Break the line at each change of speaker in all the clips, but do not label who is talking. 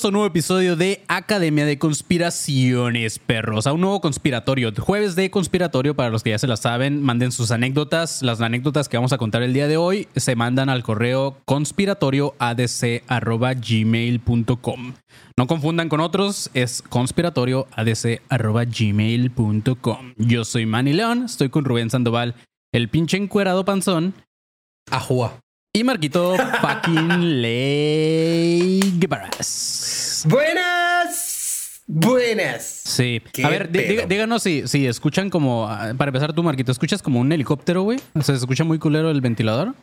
Bienvenidos a un nuevo episodio de Academia de Conspiraciones, perros. A un nuevo conspiratorio. Jueves de conspiratorio, para los que ya se la saben, manden sus anécdotas. Las anécdotas que vamos a contar el día de hoy se mandan al correo conspiratorioadc.gmail.com. No confundan con otros, es conspiratorioadc.gmail.com. Yo soy Manny León, estoy con Rubén Sandoval, el pinche encuerado panzón.
Ajua.
Y Marquito fucking Ley Guevaras.
Buenas. Buenas.
Sí.
¿Qué
A ver, dí- díganos si, si escuchan como. ah, Para empezar, tú, Marquito, ¿escuchas como un helicóptero, güey? O sea, ¿se escucha muy culero el ventilador?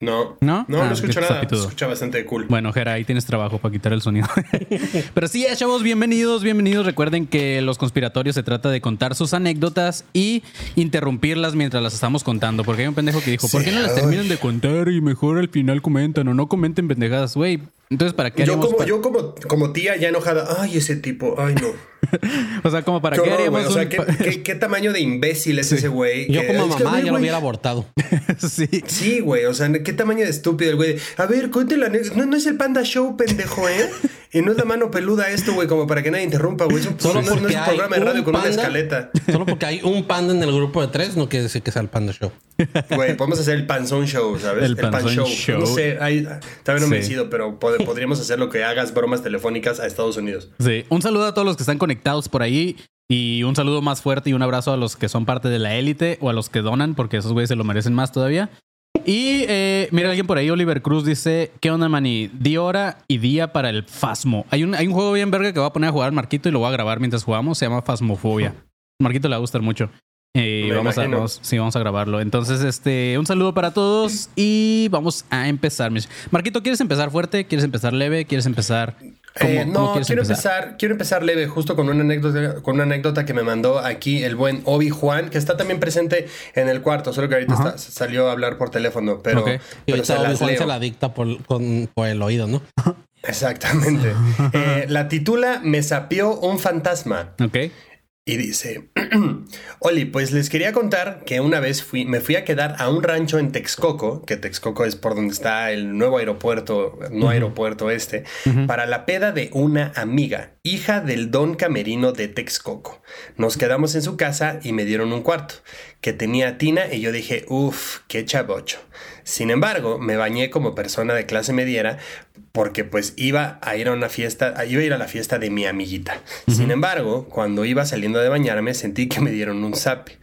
No.
¿No?
No,
Ah,
no escucho nada. Se
sapitudo.
escucha bastante cool.
Bueno, Jera, ahí tienes trabajo para quitar el sonido. Pero sí, chavos, bienvenidos, bienvenidos. Recuerden que los conspiratorios se trata de contar sus anécdotas y interrumpirlas mientras las estamos contando. Porque hay un pendejo que dijo, ¿por qué no las terminan de contar y mejor al final comentan o no comenten pendejadas, güey? Entonces, ¿para qué
Yo como,
pa-
yo como, como tía ya enojada. Ay, ese tipo. Ay, no.
O sea, como para
Qué
qué
horror,
haríamos.
O sea,
un
¿qué,
pa-
qué, qué tamaño de imbécil es ese güey?
Yo
Que-
como mamá
ver,
ya lo hubiera abortado.
sí.
Sí, güey. O sea, qué tamaño de estúpido el güey. A ver, cuéntale la anécdota. No, no es el Panda Show, pendejo, ¿eh? Y no es la mano peluda esto, güey, como para que nadie interrumpa, güey.
Solo
no, no es
porque
un
hay
programa de radio
un
con una
panda.
escaleta.
Solo porque hay un panda en el grupo de tres, no quiere decir que sea el Panda Show.
Güey, podemos hacer el panzón show, ¿sabes?
El
pan
panzón show.
No sé, ahí, todavía no me
Sí.
decido, pero pod- podríamos hacer lo que hagas bromas telefónicas a Estados Unidos.
Sí, un saludo a todos los que están conectados por ahí y un saludo más fuerte y un abrazo a los que son parte de la élite o a los que donan, porque esos güeyes se lo merecen más todavía. Y eh, mira, alguien por ahí, Oliver Cruz, dice: ¿Qué onda, Manny? Di hora y día para el Fasmo. Hay un, hay un juego bien verga que va a poner a jugar Marquito y lo voy a grabar mientras jugamos. Se llama Fasmofobia. Marquito le va a gustar mucho. Eh, vamos a, vamos- sí, vamos a grabarlo. Entonces, este, un saludo para todos y vamos a empezar. Marquito, ¿quieres empezar fuerte? ¿Quieres empezar leve? ¿Quieres empezar? ¿Cómo,
Eh, no, quiero empezar? quiero empezar leve, justo con una anécdota, con una anécdota que me mandó aquí el buen Obi Juan, que está también presente en el cuarto, solo que ahorita está- salió a hablar por teléfono, pero.
Y
pero se leo.
se la dicta por, con- por el oído, ¿no?
Exactamente. Eh, la titula Me sapió un fantasma.
Ok.
Y dice, Oli, pues les quería contar que una vez fui, me fui a quedar a un rancho en Texcoco, que Texcoco es por donde está el nuevo aeropuerto, no aeropuerto este, para la peda de una amiga, hija del don camerino de Texcoco. Nos quedamos en su casa y me dieron un cuarto, que tenía tina y yo dije, uff, qué chavocho. Sin embargo, me bañé como persona de clase mediera porque pues iba a ir a una fiesta, iba a ir a la fiesta de mi amiguita. Sin embargo, cuando iba saliendo de bañarme sentí que me dieron un zape.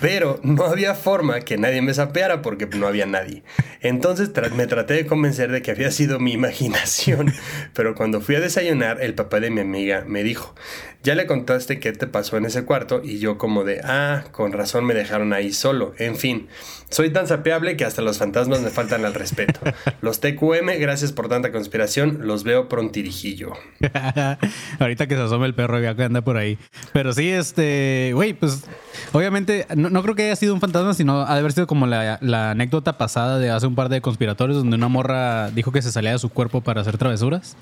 Pero no había forma que nadie me sapeara porque no había nadie. Entonces tra- me traté de convencer de que había sido mi imaginación. Pero cuando fui a desayunar, el papá de mi amiga me dijo, ya le contaste qué te pasó en ese cuarto y yo como de, ah, con razón me dejaron ahí solo. En fin, soy tan sapeable que hasta los fantasmas me faltan al respeto. Los TQM, gracias por tanta conspiración, los veo prontirijillo.
Ahorita que se asome el perro ya que anda por ahí. Pero sí, este, güey, pues obviamente no, creo que haya sido un fantasma, sino ha de haber sido como la, la anécdota pasada de hace un par de conspiratorios donde una morra dijo que se salía de su cuerpo para hacer travesuras.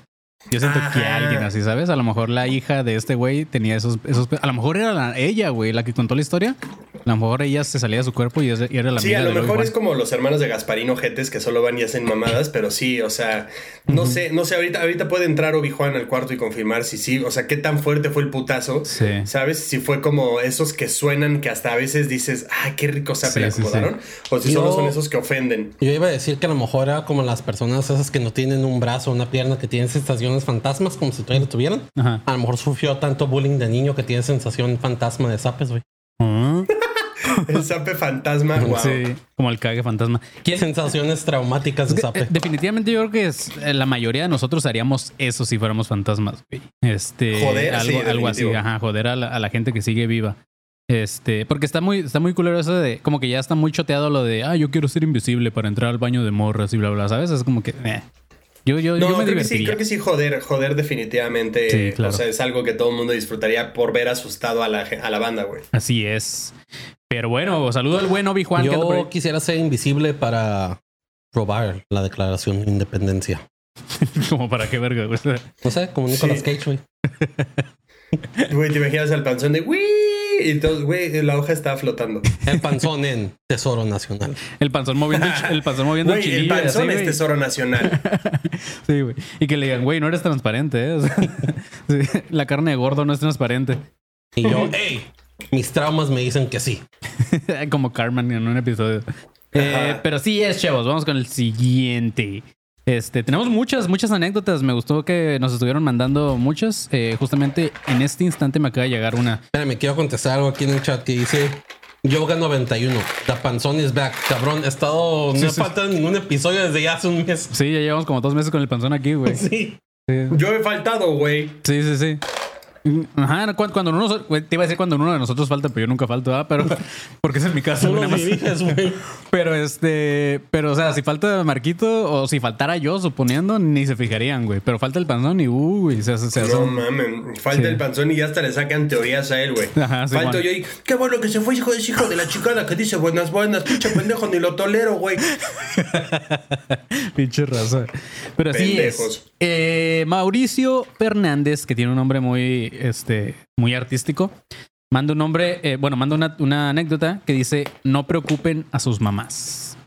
Yo siento que
Ajá.
alguien así, ¿sabes? A lo mejor la hija de este güey tenía esos, esos... A lo mejor era la- ella, güey, la que contó la historia. A lo mejor ella se salía de su cuerpo y, es- y era la
Sí,
amiga
a lo mejor es como los hermanos de Gasparino Jetes que solo van y hacen mamadas, pero sí, o sea, no sé, no sé, ahorita, ahorita puede entrar Obi-Wan al cuarto y confirmar si sí, o sea, qué tan fuerte fue el putazo,
Sí.
¿sabes? Si fue como esos que suenan que hasta a veces dices, ah, qué rico se
Sí,
le
sí,
acomodaron, o si
Yo-
solo son esos que ofenden.
Yo iba a decir que a lo mejor era como las personas esas que no tienen un brazo una pierna, que tienen sensaciones fantasmas, como si todavía lo tuvieran.
Ajá.
A lo mejor sufrió tanto bullying de niño que tiene sensación fantasma de zapes, güey.
Ah,
El sape fantasma, wow.
Sí, como el cague fantasma. ¿Quién,
Sensaciones traumáticas de
Eh,
zape.
Definitivamente yo creo que es, eh, la mayoría de nosotros haríamos eso si fuéramos fantasmas, güey. Este,
Joder,
algo,
sí,
algo así, ajá, joder a la, a la gente que sigue viva. Este, porque está muy, está muy culero eso de, como que ya está muy choteado lo de, ah, yo quiero ser invisible para entrar al baño de morras y bla, bla, ¿sabes? Es como que, eh. Yo, yo,
No,
yo me
creo que sí, creo que sí, joder, joder, definitivamente.
Sí, claro.
O sea, es algo que todo el mundo disfrutaría por ver asustado a la, a la banda, güey.
Así es. Pero bueno, saludo al buen Obi-Juan.
Yo quisiera ser invisible para robar la declaración de independencia.
como para qué verga, güey.
No sé, como Nicolas
Sí.
Cage, güey.
Güey, te imaginas al panzón de ¡Wii! Y todo, güey, la hoja estaba flotando.
El panzón en Tesoro Nacional.
El panzón moviendo, el panzón moviendo el
Güey, el
chilillo. y así,
panzón es tesoro nacional.
Sí, güey. Y que le digan, güey, no eres transparente, ¿eh? O sea, sí, la carne de gordo no es transparente.
Y yo, hey, mis traumas me dicen que sí.
Como Carmen en un episodio. Eh, pero sí es, chavos. Vamos con el siguiente. Este, tenemos muchas, muchas anécdotas. Me gustó que nos estuvieron mandando muchas. Eh, justamente en este instante me acaba de llegar una.
Espérame, quiero contestar algo aquí en el chat que dice Yoga 91. The panzón is back. Cabrón, he estado. No
Sí,
me
sí.
falta ningún episodio desde ya hace un mes.
Sí, ya llevamos como dos meses con el panzón aquí, güey.
Sí.
Sí,
Yo he faltado, güey.
sí, sí. sí. Ajá, cu- cuando uno, te iba a decir cuando uno de nosotros falta, pero yo nunca falto, ¿ah? Pero, porque es en mi caso, nada más. Pero este, pero o sea, si falta Marquito o si faltara yo, suponiendo, ni se fijarían, güey. Pero falta el panzón y uh, güey, se hace, se hace.
No mames, falta
Sí.
el panzón y ya hasta le sacan teorías a él, güey.
Ajá, sí,
Falto yo y qué bueno que se fue hijo de hijo de la chicana que dice buenas buenas, pinche pendejo, ni lo tolero, güey.
Pinche raza. Pero así es. Eh, Mauricio Fernández, que tiene un nombre muy, este, muy artístico, manda un nombre, eh, bueno, manda una, una anécdota que dice: No preocupen a sus mamás.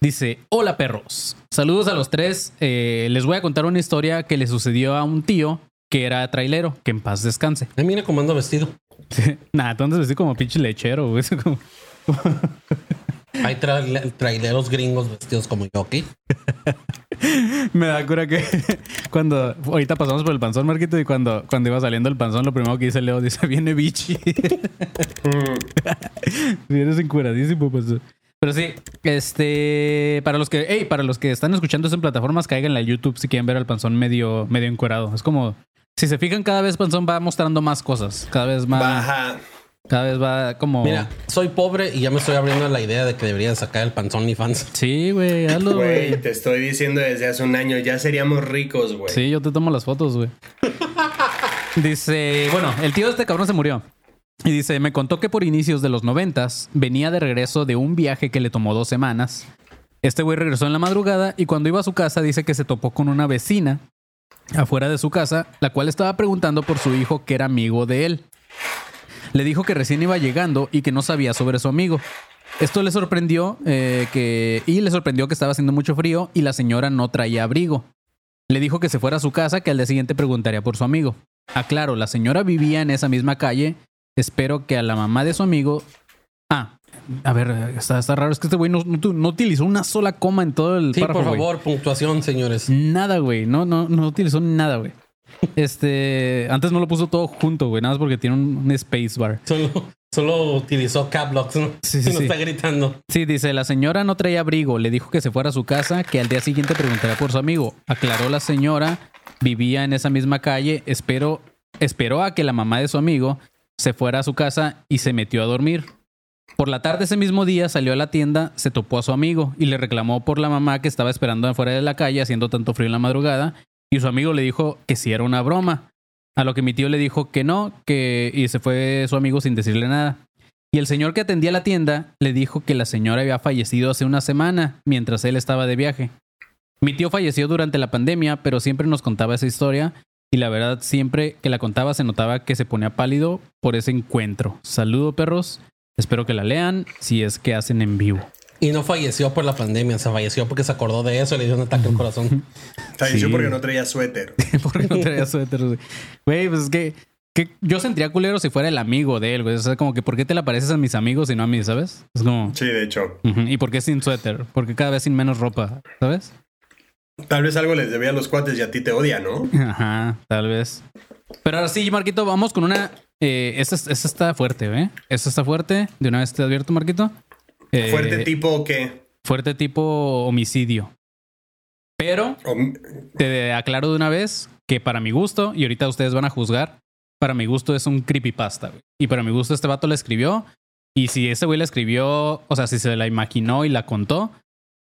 Dice: Hola perros. Saludos a los tres. Eh, les voy a contar una historia que le sucedió a un tío que era trailero, que en paz descanse.
Ay, mira cómo ando vestido.
Nah, tú andas vestido como pinche lechero, güey. Como-
Hay tra- traileros gringos vestidos como yo, ¿ok?
Me da cura que cuando ahorita pasamos por el panzón, Marquito, y cuando, cuando iba saliendo el panzón, lo primero que dice Leo dice: Viene bichi. Vienes encuradísimo, pues. Pero sí, este, para los que, hey, para los que están escuchando eso en plataformas, cáiganle a YouTube si quieren ver al panzón medio, medio encuerado. Es como, si se fijan, cada vez panzón va mostrando más cosas, cada vez más,
Baja.
Cada vez va como,
Mira, soy pobre y ya me estoy abriendo a la idea de que debería sacar el panzón fans.
sí, güey, hazlo,
Güey,
güey.
te estoy diciendo desde hace un año, ya seríamos ricos, güey.
Sí, yo te tomo las fotos, güey. Dice, bueno, el tío de este cabrón se murió. Y dice, me contó que por inicios de los noventas venía de regreso de un viaje que le tomó dos semanas. Este güey regresó en la madrugada y cuando iba a su casa dice que se topó con una vecina afuera de su casa, la cual estaba preguntando por su hijo que era amigo de él. Le dijo que recién iba llegando y que no sabía sobre su amigo. Esto le sorprendió eh, que y le sorprendió que estaba haciendo mucho frío y la señora no traía abrigo. Le dijo que se fuera a su casa, que al día siguiente preguntaría por su amigo. Aclaro, la señora vivía en esa misma calle. Espero que a la mamá de su amigo. Ah, a ver, está, está raro. Es que este güey no, no- no utilizó una sola coma en todo el
Sí,
párrafo,
por favor, puntuación, señores.
Nada, güey. No, no, no utilizó nada, güey. Este, antes no lo puso todo junto, güey. Nada más porque tiene un, un space bar.
Solo, solo utilizó caplocks, ¿no?
Sí, sí,
Y no
sí.
está gritando.
Sí, dice, la señora no traía abrigo, le dijo que se fuera a su casa, que al día siguiente preguntaría por su amigo. Aclaró la señora, vivía en esa misma calle, espero, esperó a que la mamá de su amigo se fuera a su casa y se metió a dormir. Por la tarde ese mismo día salió a la tienda, se topó a su amigo y le reclamó por la mamá que estaba esperando afuera de la calle haciendo tanto frío en la madrugada y su amigo le dijo que si era una broma. A lo que mi tío le dijo que no, que y se fue su amigo sin decirle nada. Y el señor que atendía la tienda le dijo que la señora había fallecido hace una semana mientras él estaba de viaje. Mi tío falleció durante la pandemia, pero siempre nos contaba esa historia y la verdad siempre que la contaba se notaba que se ponía pálido por ese encuentro. Saludo perros, espero que la lean si es que hacen en vivo.
Y no falleció por la pandemia, se falleció porque se acordó de eso y le dio un ataque al corazón.
Falleció
Sí.
porque no traía suéter.
porque no traía suéter, güey. Güey, pues es que, que yo sentiría culero si fuera el amigo de él, güey. O sea, como que ¿por qué te le pareces a mis amigos y no a mí, sabes? Es como...
Sí, de hecho.
¿Y por qué sin suéter? Porque cada vez sin menos ropa, ¿sabes?
Tal vez algo les debía a los cuates y a ti te odia, ¿no?
Ajá, tal vez. Pero ahora sí, Marquito, vamos con una. Eh, esta, esta está fuerte, ¿eh? Esta está fuerte. De una vez te advierto, Marquito. Eh,
Fuerte tipo que.
Fuerte tipo homicidio. Pero te aclaro de una vez que para mi gusto, y ahorita ustedes van a juzgar, para mi gusto es un creepypasta, güey. Y para mi gusto este vato la escribió. Y si ese güey la escribió, o sea, si se la imaginó y la contó,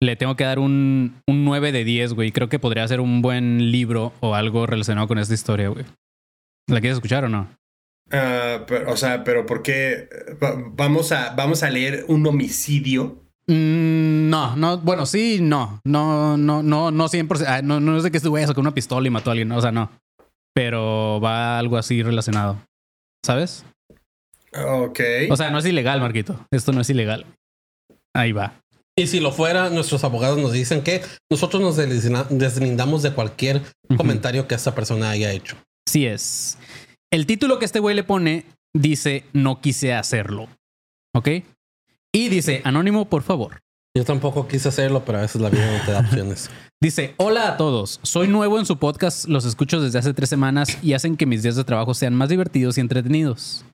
le tengo que dar un, un 9 de 10, güey. Creo que podría ser un buen libro o algo relacionado con esta historia, güey. ¿La quieres escuchar o no?
Ah, pero, o sea, pero ¿por qué? Va- Vamos a, vamos a leer un homicidio.
Mm, no, no, bueno, sí, no, no, no, no, no 100%, ah, no, no es de que este güey sacó una pistola y mató a alguien, o sea, no, pero va algo así relacionado, ¿sabes?
Ok.
O sea, no es ilegal, Marquito, esto no es ilegal. Ahí va.
Y si lo fuera, nuestros abogados nos dicen que nosotros nos deslindamos de cualquier comentario que esta persona haya hecho.
Sí es. El título que este güey le pone dice, no quise hacerlo, ¿ok? Y dice, anónimo, por favor.
Yo tampoco quise hacerlo, pero a veces la vida no te da opciones.
Dice, hola a todos, soy nuevo en su podcast, los escucho desde hace tres semanas y hacen que mis días de trabajo sean más divertidos y entretenidos.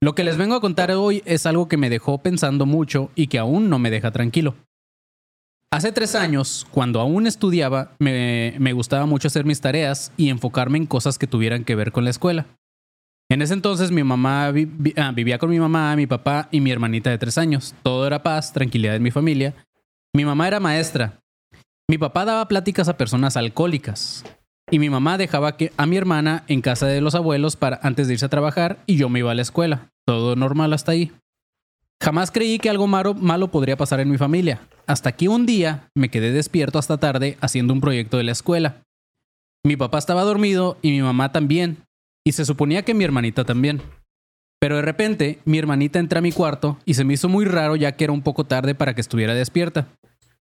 Lo que les vengo a contar hoy es algo que me dejó pensando mucho y que aún no me deja tranquilo. Hace tres años, cuando aún estudiaba, me, me gustaba mucho hacer mis tareas y enfocarme en cosas que tuvieran que ver con la escuela. En ese entonces mi mamá ah, vivía con mi mamá, mi papá y mi hermanita de tres años. Todo era paz, tranquilidad en mi familia. Mi mamá era maestra, mi papá daba pláticas a personas alcohólicas y mi mamá dejaba que a mi hermana en casa de los abuelos para antes de irse a trabajar y yo me iba a la escuela. Todo normal hasta ahí. Jamás creí que algo malo, malo podría pasar en mi familia, hasta que un día me quedé despierto hasta tarde haciendo un proyecto de la escuela. Mi papá estaba dormido y mi mamá también, y se suponía que mi hermanita también. Pero de repente mi hermanita entra a mi cuarto y se me hizo muy raro ya que era un poco tarde para que estuviera despierta.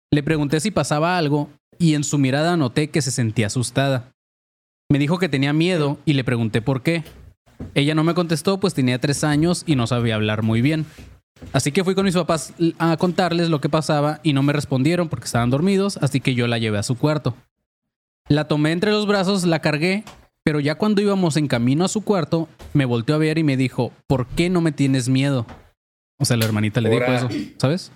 Le pregunté si pasaba algo y en su mirada noté que se sentía asustada. Me dijo que tenía miedo y le pregunté por qué. Ella no me contestó pues tenía tres años y no sabía hablar muy bien. Así que fui con mis papás a contarles lo que pasaba y no me respondieron porque estaban dormidos, así que yo la llevé a su cuarto. La tomé entre los brazos, la cargué, pero ya cuando íbamos en camino a su cuarto, me volteó a ver y me dijo, ¿por qué no me tienes miedo? O sea, la hermanita le dijo eso, ¿sabes?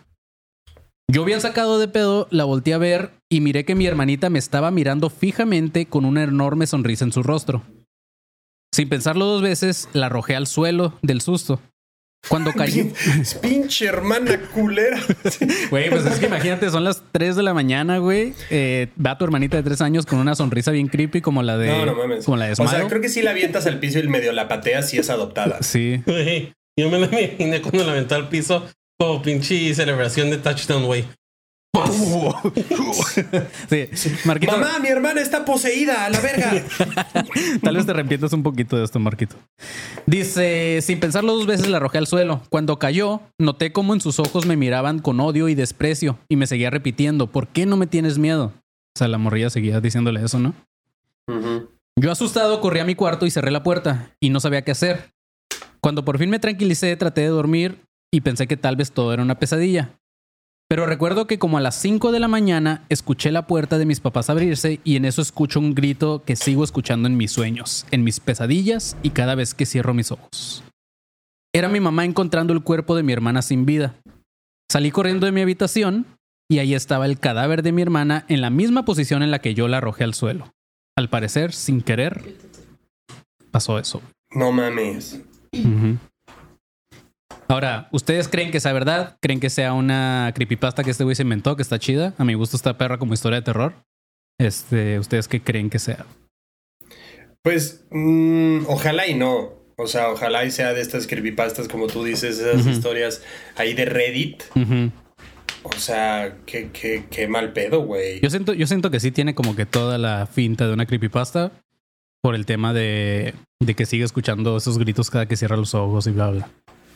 Yo bien sacado de pedo, la volteé a ver y miré que mi hermanita me estaba mirando fijamente con una enorme sonrisa en su rostro. Sin pensarlo dos veces, la arrojé al suelo del susto. Cuando cayó...
Pinche hermana culera.
Güey, pues es que imagínate, son las 3 de la mañana, güey. Eh, va tu hermanita de 3 años con una sonrisa bien creepy como la de...
No, no mames.
Como la de
o sea,
Smile.
creo que si la avientas al piso y medio la pateas si es adoptada.
Sí.
Güey, yo me la imaginé cuando la aventó al piso como pinche celebración de touchdown, güey.
Sí. Marquito,
Mamá, mi hermana está poseída, a la verga.
tal vez te arrepientas un poquito de esto, Marquito. Dice, sin pensarlo dos veces la arrojé al suelo. Cuando cayó, noté cómo en sus ojos me miraban con odio y desprecio y me seguía repitiendo, ¿por qué no me tienes miedo? O sea, la morrilla seguía diciéndole eso, ¿no? Yo asustado corrí a mi cuarto y cerré la puerta y no sabía qué hacer. Cuando por fin me tranquilicé, traté de dormir y pensé que tal vez todo era una pesadilla. Pero recuerdo que como a las 5 de la mañana escuché la puerta de mis papás abrirse y en eso escucho un grito que sigo escuchando en mis sueños, en mis pesadillas y cada vez que cierro mis ojos. Era mi mamá encontrando el cuerpo de mi hermana sin vida. Salí corriendo de mi habitación y ahí estaba el cadáver de mi hermana en la misma posición en la que yo la arrojé al suelo. Al parecer, sin querer, pasó eso.
No mames.
Ujú. Ahora, ¿ustedes creen que sea verdad? ¿Creen que sea una creepypasta que este güey se inventó, que está chida? A mi gusto está perra como historia de terror. Este, ¿ustedes qué creen que sea?
Pues mm, ojalá y no. O sea, ojalá y sea de estas creepypastas, como tú dices, esas historias ahí de Reddit. O sea, qué, qué, qué mal pedo, güey.
Yo siento, yo siento que sí tiene como que toda la finta de una creepypasta por el tema de, de que sigue escuchando esos gritos cada que cierra los ojos y bla, bla.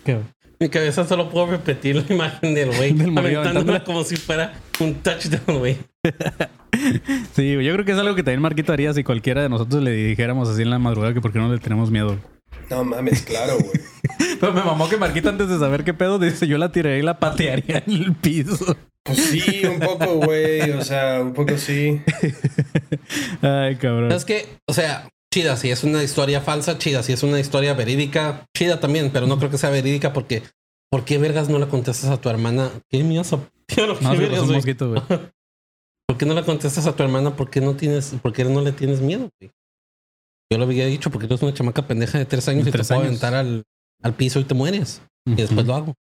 ¿Qué?
Mi cabeza solo puedo repetir la imagen del güey aventándola. como si fuera un touchdown, güey.
Sí, yo creo que es algo que también Marquito haría si cualquiera de nosotros le dijéramos así en la madrugada que por qué no le tenemos miedo.
No mames, claro, güey.
Pero me mamó que Marquito antes de saber qué pedo dice yo la tiraría y la patearía en el piso.
Pues sí, un poco, güey. O sea, un poco sí.
Ay, cabrón.
Es que, o sea, chida si es una historia falsa, chida si es una historia verídica, chida también, pero no creo que sea verídica porque ¿por qué vergas no la contestas a tu hermana? ¿Qué miedo? ¿Qué
No,
vergas,
un mosquito, güey.
¿Por qué no la contestas a tu hermana? ¿Por qué no tienes, por qué no le tienes miedo, güey? Yo lo había dicho porque eres una chamaca pendeja de tres años
De
y
tres
te puedo
años.
aventar al, al piso y te mueres. Y después lo hago.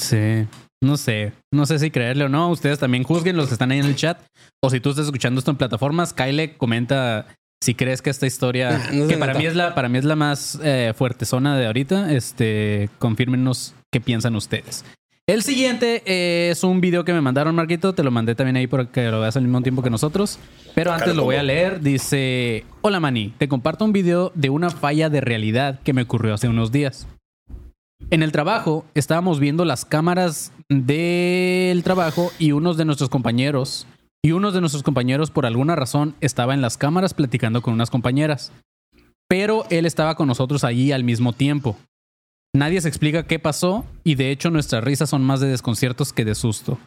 Sí, no sé. No sé si creerle o no. Ustedes también juzguen los que están ahí en el chat. O si tú estás escuchando esto en plataformas, Kyle comenta si crees que esta historia,
no
que para
nota.
mí es la, para mí es la más eh, fuerte zona de ahorita, este, confírmenos qué piensan ustedes. El siguiente eh, es un video que me mandaron, Marquito. Te lo mandé también ahí para que lo veas al mismo tiempo que nosotros. Pero antes lo voy a leer. Dice: Hola, Mani. Te comparto un video de una falla de realidad que me ocurrió hace unos días. En el trabajo estábamos viendo las cámaras del trabajo y unos de nuestros compañeros, y unos de nuestros compañeros por alguna razón estaba en las cámaras platicando con unas compañeras. Pero él estaba con nosotros allí al mismo tiempo. Nadie se explica qué pasó y de hecho nuestras risas son más de desconciertos que de susto.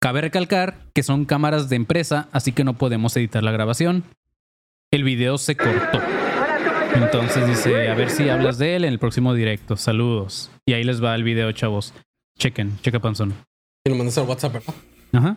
Cabe recalcar que son cámaras de empresa, así que no podemos editar la grabación. El video se cortó. Entonces dice, a ver si hablas de él en el próximo directo. Saludos. Y ahí les va el video, chavos. Chequen, checa panzón.
Y lo mandas al WhatsApp, ¿verdad?
Ajá.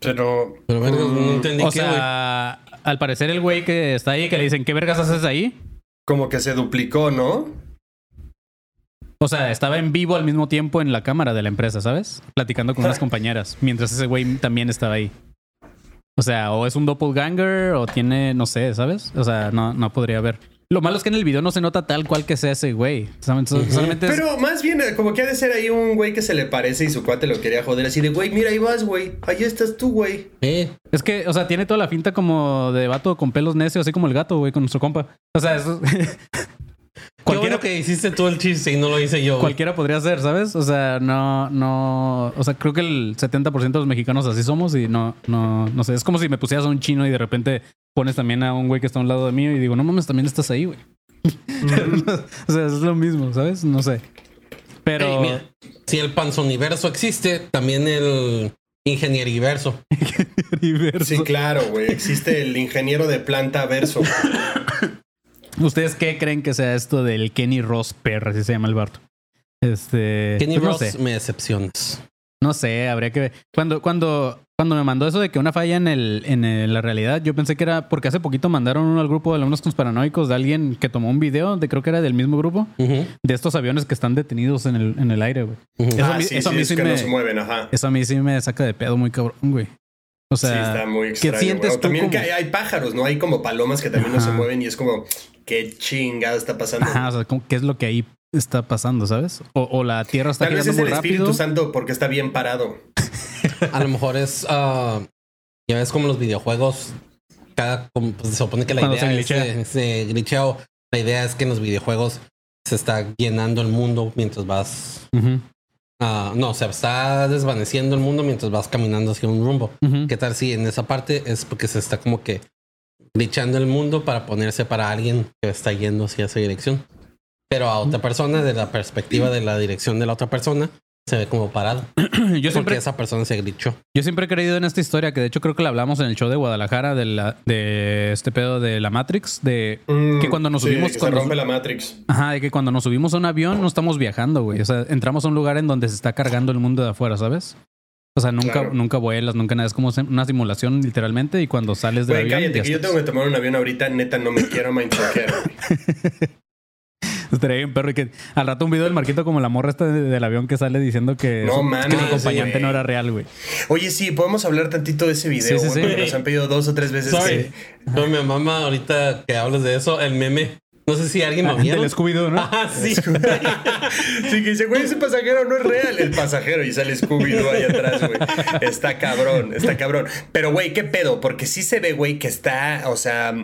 Pero.
Pero vergas, no
mm,
entendí
O
qué,
sea, al parecer el güey que está ahí, que le dicen, ¿qué vergas haces ahí?
como que se duplicó, ¿no?
O sea, estaba en vivo al mismo tiempo en la cámara de la empresa, ¿sabes? Platicando con unas compañeras, mientras ese güey también estaba ahí. O sea, o es un doppelganger o tiene, no sé, ¿sabes? O sea, no, no podría haber. Lo malo es que en el video no se nota tal cual que sea ese güey. Solamente, es-
Pero más bien, eh, como que ha de ser ahí un güey que se le parece y su cuate lo quería joder así de, güey, mira, ahí vas, güey. Ahí estás tú, güey.
Eh,
Es que, o sea, tiene toda la finta como de vato con pelos necios, así como el gato, güey, con nuestro compa. O sea, eso...
Qué
cualquiera,
bueno que hiciste tú el chiste y no lo hice yo. güey.
cualquiera podría ser, ¿sabes? O sea, no, no... O sea, creo que el 70% de los mexicanos así somos y no, no, no sé. Es como si me pusieras a un chino y de repente pones también a un güey que está a un lado de mí y digo, no mames, también estás ahí, güey. o sea, es lo mismo, ¿sabes? No sé. Pero...
Ey, mira, si el panzoniverso existe, también el ingenieriverso.
Diverso.
Sí, claro, güey. Existe el ingeniero de planta verso.
¿Ustedes qué creen que sea esto del Kenny Ross Perra, así se llama el Barto? Este.
Kenny
pues no
Ross,
sé.
me decepcionas.
No sé, habría que ver. Cuando, cuando, cuando me mandó eso de que una falla en el, en el- la realidad, yo pensé que era porque hace poquito mandaron uno al grupo de alumnos conspiranoicos de alguien que tomó un video, de creo que era del mismo grupo, de estos aviones que están detenidos en el, en el aire, güey. Eso a
ah,
mí-
sí,
eso a
sí,
mí
es
sí
que
me-
no se mueven, ajá.
Eso a mí sí me saca de pedo muy cabrón, güey. O sea,
sí, está muy extraño.
¿qué sientes tú
También
como-
que hay, hay pájaros, ¿no? Hay como palomas que también no se mueven y es como, qué chingada está pasando.
Ajá, o sea, ¿qué es lo que ahí está pasando, sabes? O, o la Tierra está
Tal vez
girando
es el
muy
Espíritu
rápido.
Santo porque está bien parado.
A lo mejor es. ah, ya ves como los videojuegos. Cada, como, pues, se supone que la
Cuando
idea
se
es
glitchea.
glitcheo. La idea es que en los videojuegos se está llenando el mundo mientras vas
Ujú.
Ah, no, se está desvaneciendo el mundo mientras vas caminando hacia un rumbo. ¿Qué tal si en esa parte es porque se está como que glitchando el mundo para ponerse para alguien que está yendo hacia esa dirección? Pero a otra persona, de la perspectiva de la dirección de la otra persona, se ve como parado.
Yo
Porque
siempre,
esa persona se glitchó.
yo siempre he creído en esta historia, que de hecho creo que la hablamos en el show de Guadalajara de, la, de este pedo de la Matrix, de
Mm,
que cuando nos
sí,
subimos
que se
cuando-
rompe la Matrix.
Ajá, de que cuando nos subimos a un avión no estamos viajando, güey. O sea, entramos a un lugar en donde se está cargando el mundo de afuera, ¿sabes? O sea, nunca,
Claro.
nunca vuelas, nunca nada. Es como una simulación, literalmente. Y cuando sales del
Güey,
avión.
cállate,
ya
que yo tengo que tomar un avión ahorita, neta, no me quiero mindfuckear.
Estaría bien, perro. Y que al rato un video del Marquito como la morra esta de- del avión que sale diciendo que,
No
su,
mames,
que su acompañante no era real, güey.
Oye, sí, podemos hablar tantito de ese video,
Sí, sí,
nos han pedido dos o tres veces
Sorry.
que...
No, mi mamá, ahorita que hablas de eso, el meme. No sé si alguien lo vieron.
Del Scooby-Doo, ¿no?
Ah, sí.
Sí, que dice, güey, ese pasajero no es real. El pasajero y sale Scooby-Doo ahí atrás, güey. Está cabrón, está cabrón. Pero, güey, ¿qué pedo? Porque sí se ve, güey, que está, o sea,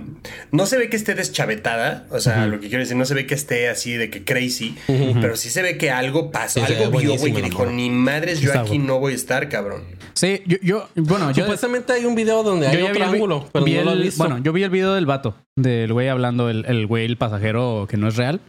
no se ve que esté deschavetada. O sea, lo que quiero decir, no se ve que esté así de que crazy. Pero sí se ve que algo pasó.
Sí,
algo vio, güey, que dijo, ni madres, yo aquí no voy a estar, cabrón.
Sí, yo, yo bueno, yo,
Supuestamente hay un video donde hay
yo
otro
vi el vi-
ángulo, pero
vi
no lo he
el-
visto.
Bueno, yo vi el video del vato, del güey hablando, el, el güey, el pasajero que no es real.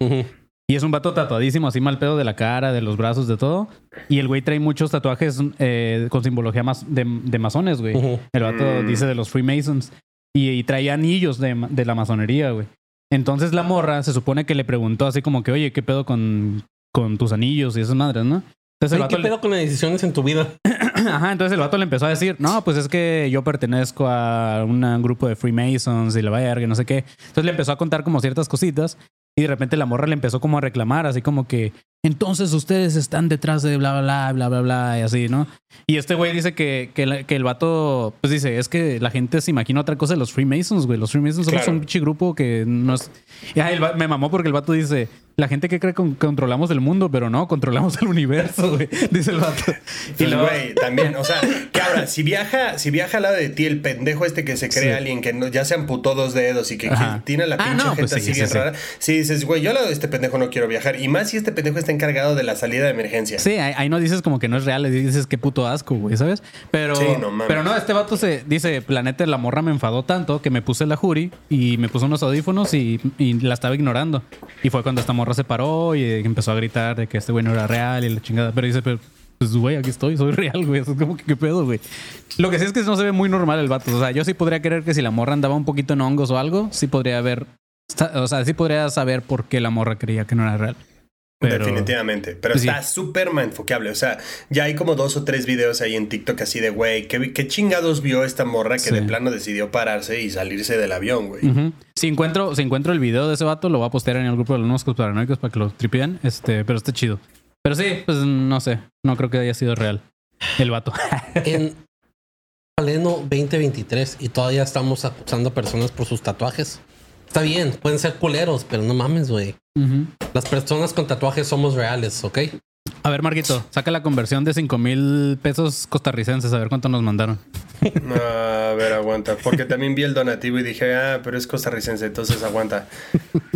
Y es un vato tatuadísimo, así mal pedo de la cara, de los brazos, de todo. Y el güey trae muchos tatuajes eh, con simbología más de, de masones, güey. El vato
Mm.
dice de los Freemasons. Y, y trae anillos de, de la masonería, güey. Entonces la morra se supone que le preguntó así como que, oye, ¿qué pedo con, con tus anillos y esas madres, no? Entonces el
Oye, ¿Qué
le-
pedo con las decisiones en tu vida?
Ajá, entonces el vato le empezó a decir, no, pues es que yo pertenezco a un grupo de Freemasons y la verga, no sé qué. Entonces le empezó a contar como ciertas cositas y de repente la morra le empezó como a reclamar, así como que, entonces ustedes están detrás de bla, bla, bla, bla, bla, y así, ¿no? Y este güey dice que, que, la- que el vato, pues dice, es que la gente se imagina otra cosa de los Freemasons, güey. Los Freemasons
Claro.
un pinche grupo que no es... Y ah, el me mamó porque el vato dice, la gente que cree que controlamos el mundo, pero no, controlamos el universo, güey. Dice el vato. Y
Pues,
luego-
güey, también, o sea, que ahora, si viaja, si viaja al lado de ti el pendejo este que se cree
Sí.
alguien que no- ya se amputó dos dedos y que, tiene la
Ah,
pinche
no,
gente
pues sí,
así
sí,
bien
sí.
rara, si dices, güey, yo al lado de este pendejo no quiero viajar, y más si este pendejo está encargado de la salida de emergencia.
Sí, ahí, ahí no dices como que no es real, dices qué puto asco, güey, ¿sabes? Pero,
Sí, no mames.
pero no, este vato se dice, planeta, la morra me enfadó tanto que me puse la jury y me puse unos audífonos y, y la estaba ignorando. Y fue cuando esta morra se paró y empezó a gritar de que este güey no era real y la chingada. Pero dice, pero, pues güey, aquí estoy, soy real, güey. Eso es como que qué pedo, güey. Lo que sí es que no se ve muy normal el vato. O sea, yo sí podría creer que si la morra andaba un poquito en hongos o algo, sí podría haber, o sea, sí podría saber por qué la morra creía que no era real. Pero-
Definitivamente. Pero
Sí.
está súper enfoqueable. O sea, ya hay como dos o tres videos ahí en TikTok así de, güey, ¿qué, qué chingados vio esta morra que
Sí.
de plano decidió pararse y salirse del avión, güey?
Si encuentro, si encuentro el video de ese vato, lo voy a postear en el grupo de los nuevos paranoicos para que lo tripien. Este, pero está chido. Pero sí, pues no sé. No creo que haya sido real. El vato.
En pleno 2023 y todavía estamos acusando a personas por sus tatuajes. Está bien, pueden ser culeros, pero no mames, güey. Las personas con tatuajes somos reales, ¿ok?
A ver, Marquito, saca la conversión de 5 mil pesos costarricenses. A ver cuánto nos mandaron.
A ver, aguanta. Porque también vi el donativo y dije, ah, pero es costarricense, entonces aguanta.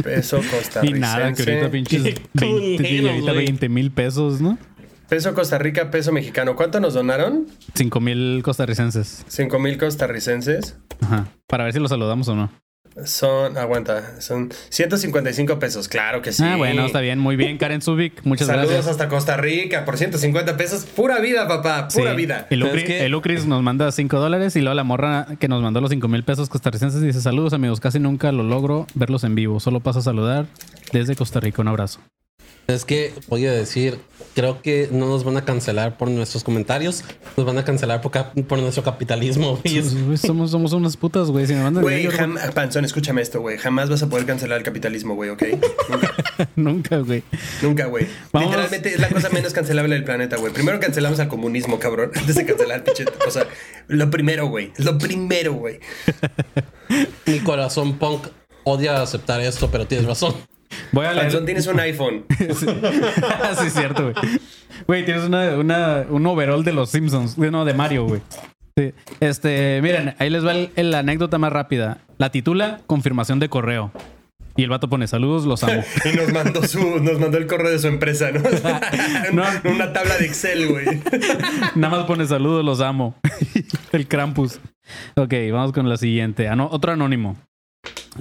Peso
Y
costarricense.
nada, que ahorita pinches
Qué
20
culeros,
ahorita
güey.
20 mil pesos, ¿no?
Peso Costa Rica, peso mexicano. ¿Cuánto nos donaron?
5 mil costarricenses.
5 mil costarricenses.
Ajá. Para ver si lo saludamos o no.
Son, aguanta, son 155 pesos. Claro que sí.
Ah, bueno, está bien. Muy bien, Karen Zubik. Muchas
Saludos
gracias.
hasta Costa Rica por 150 pesos. Pura vida, papá. Pura
Sí.
vida.
El, Ucri-
es que-
el Ucris nos manda 5 dólares y luego la morra que nos mandó los 5 mil pesos costarricenses dice: Saludos, amigos. Casi nunca lo logro verlos en vivo. Solo paso a saludar desde Costa Rica. Un abrazo.
Es que voy a decir, creo que no nos van a cancelar por nuestros comentarios, nos van a cancelar por, cap- por nuestro capitalismo.
Güey, somos, somos unas putas, güey. Si me mandan
Güey, Panzón, escúchame esto, güey. Jamás vas a poder cancelar el capitalismo, güey, ¿ok? Nunca,
nunca, güey.
nunca, güey.
Vamos.
Literalmente es la cosa menos cancelable del planeta, güey. Primero cancelamos al comunismo, cabrón. Antes de cancelar, pinche. O sea, lo primero, güey. Lo primero, güey.
mi corazón punk odia aceptar esto, pero tienes razón.
Voy a leer.
Panzón, tienes un iPhone.
sí, es cierto, güey. Güey, tienes una, una- un overall de los Simpsons. No, de Mario, güey. Sí. Este, miren, ahí les va la anécdota más rápida. La titula Confirmación de correo. Y el vato pone saludos, los amo.
y nos mandó su, nos mandó el correo de su empresa, ¿no?
No.
Una tabla de Excel, güey.
Nada más pone saludos, los amo. el Krampus. Ok, vamos con la siguiente. Ano- otro anónimo.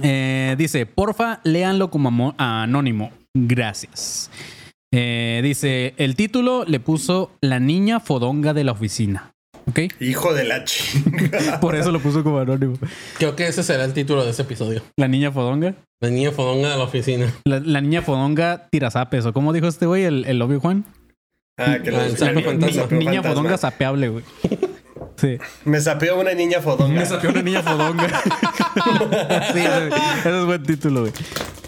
Eh, dice, porfa, léanlo como anónimo. Gracias. Eh, dice, el título le puso La niña fodonga de la oficina. ¿Ok?
Hijo de la chinga.
Por eso lo puso como anónimo.
Creo que ese será el título de ese episodio.
La niña fodonga.
La niña fodonga de la oficina.
La, la niña fodonga tirazapes. ¿O cómo dijo este güey, el, el obvio Juan?
Ah, que la
fantasma.
sapo
Niña
fantasma.
fodonga sapeable, güey. Sí.
Me sapeó una niña fodonga.
Me sapeó una niña fodonga. sí, ese, ese es buen título, güey.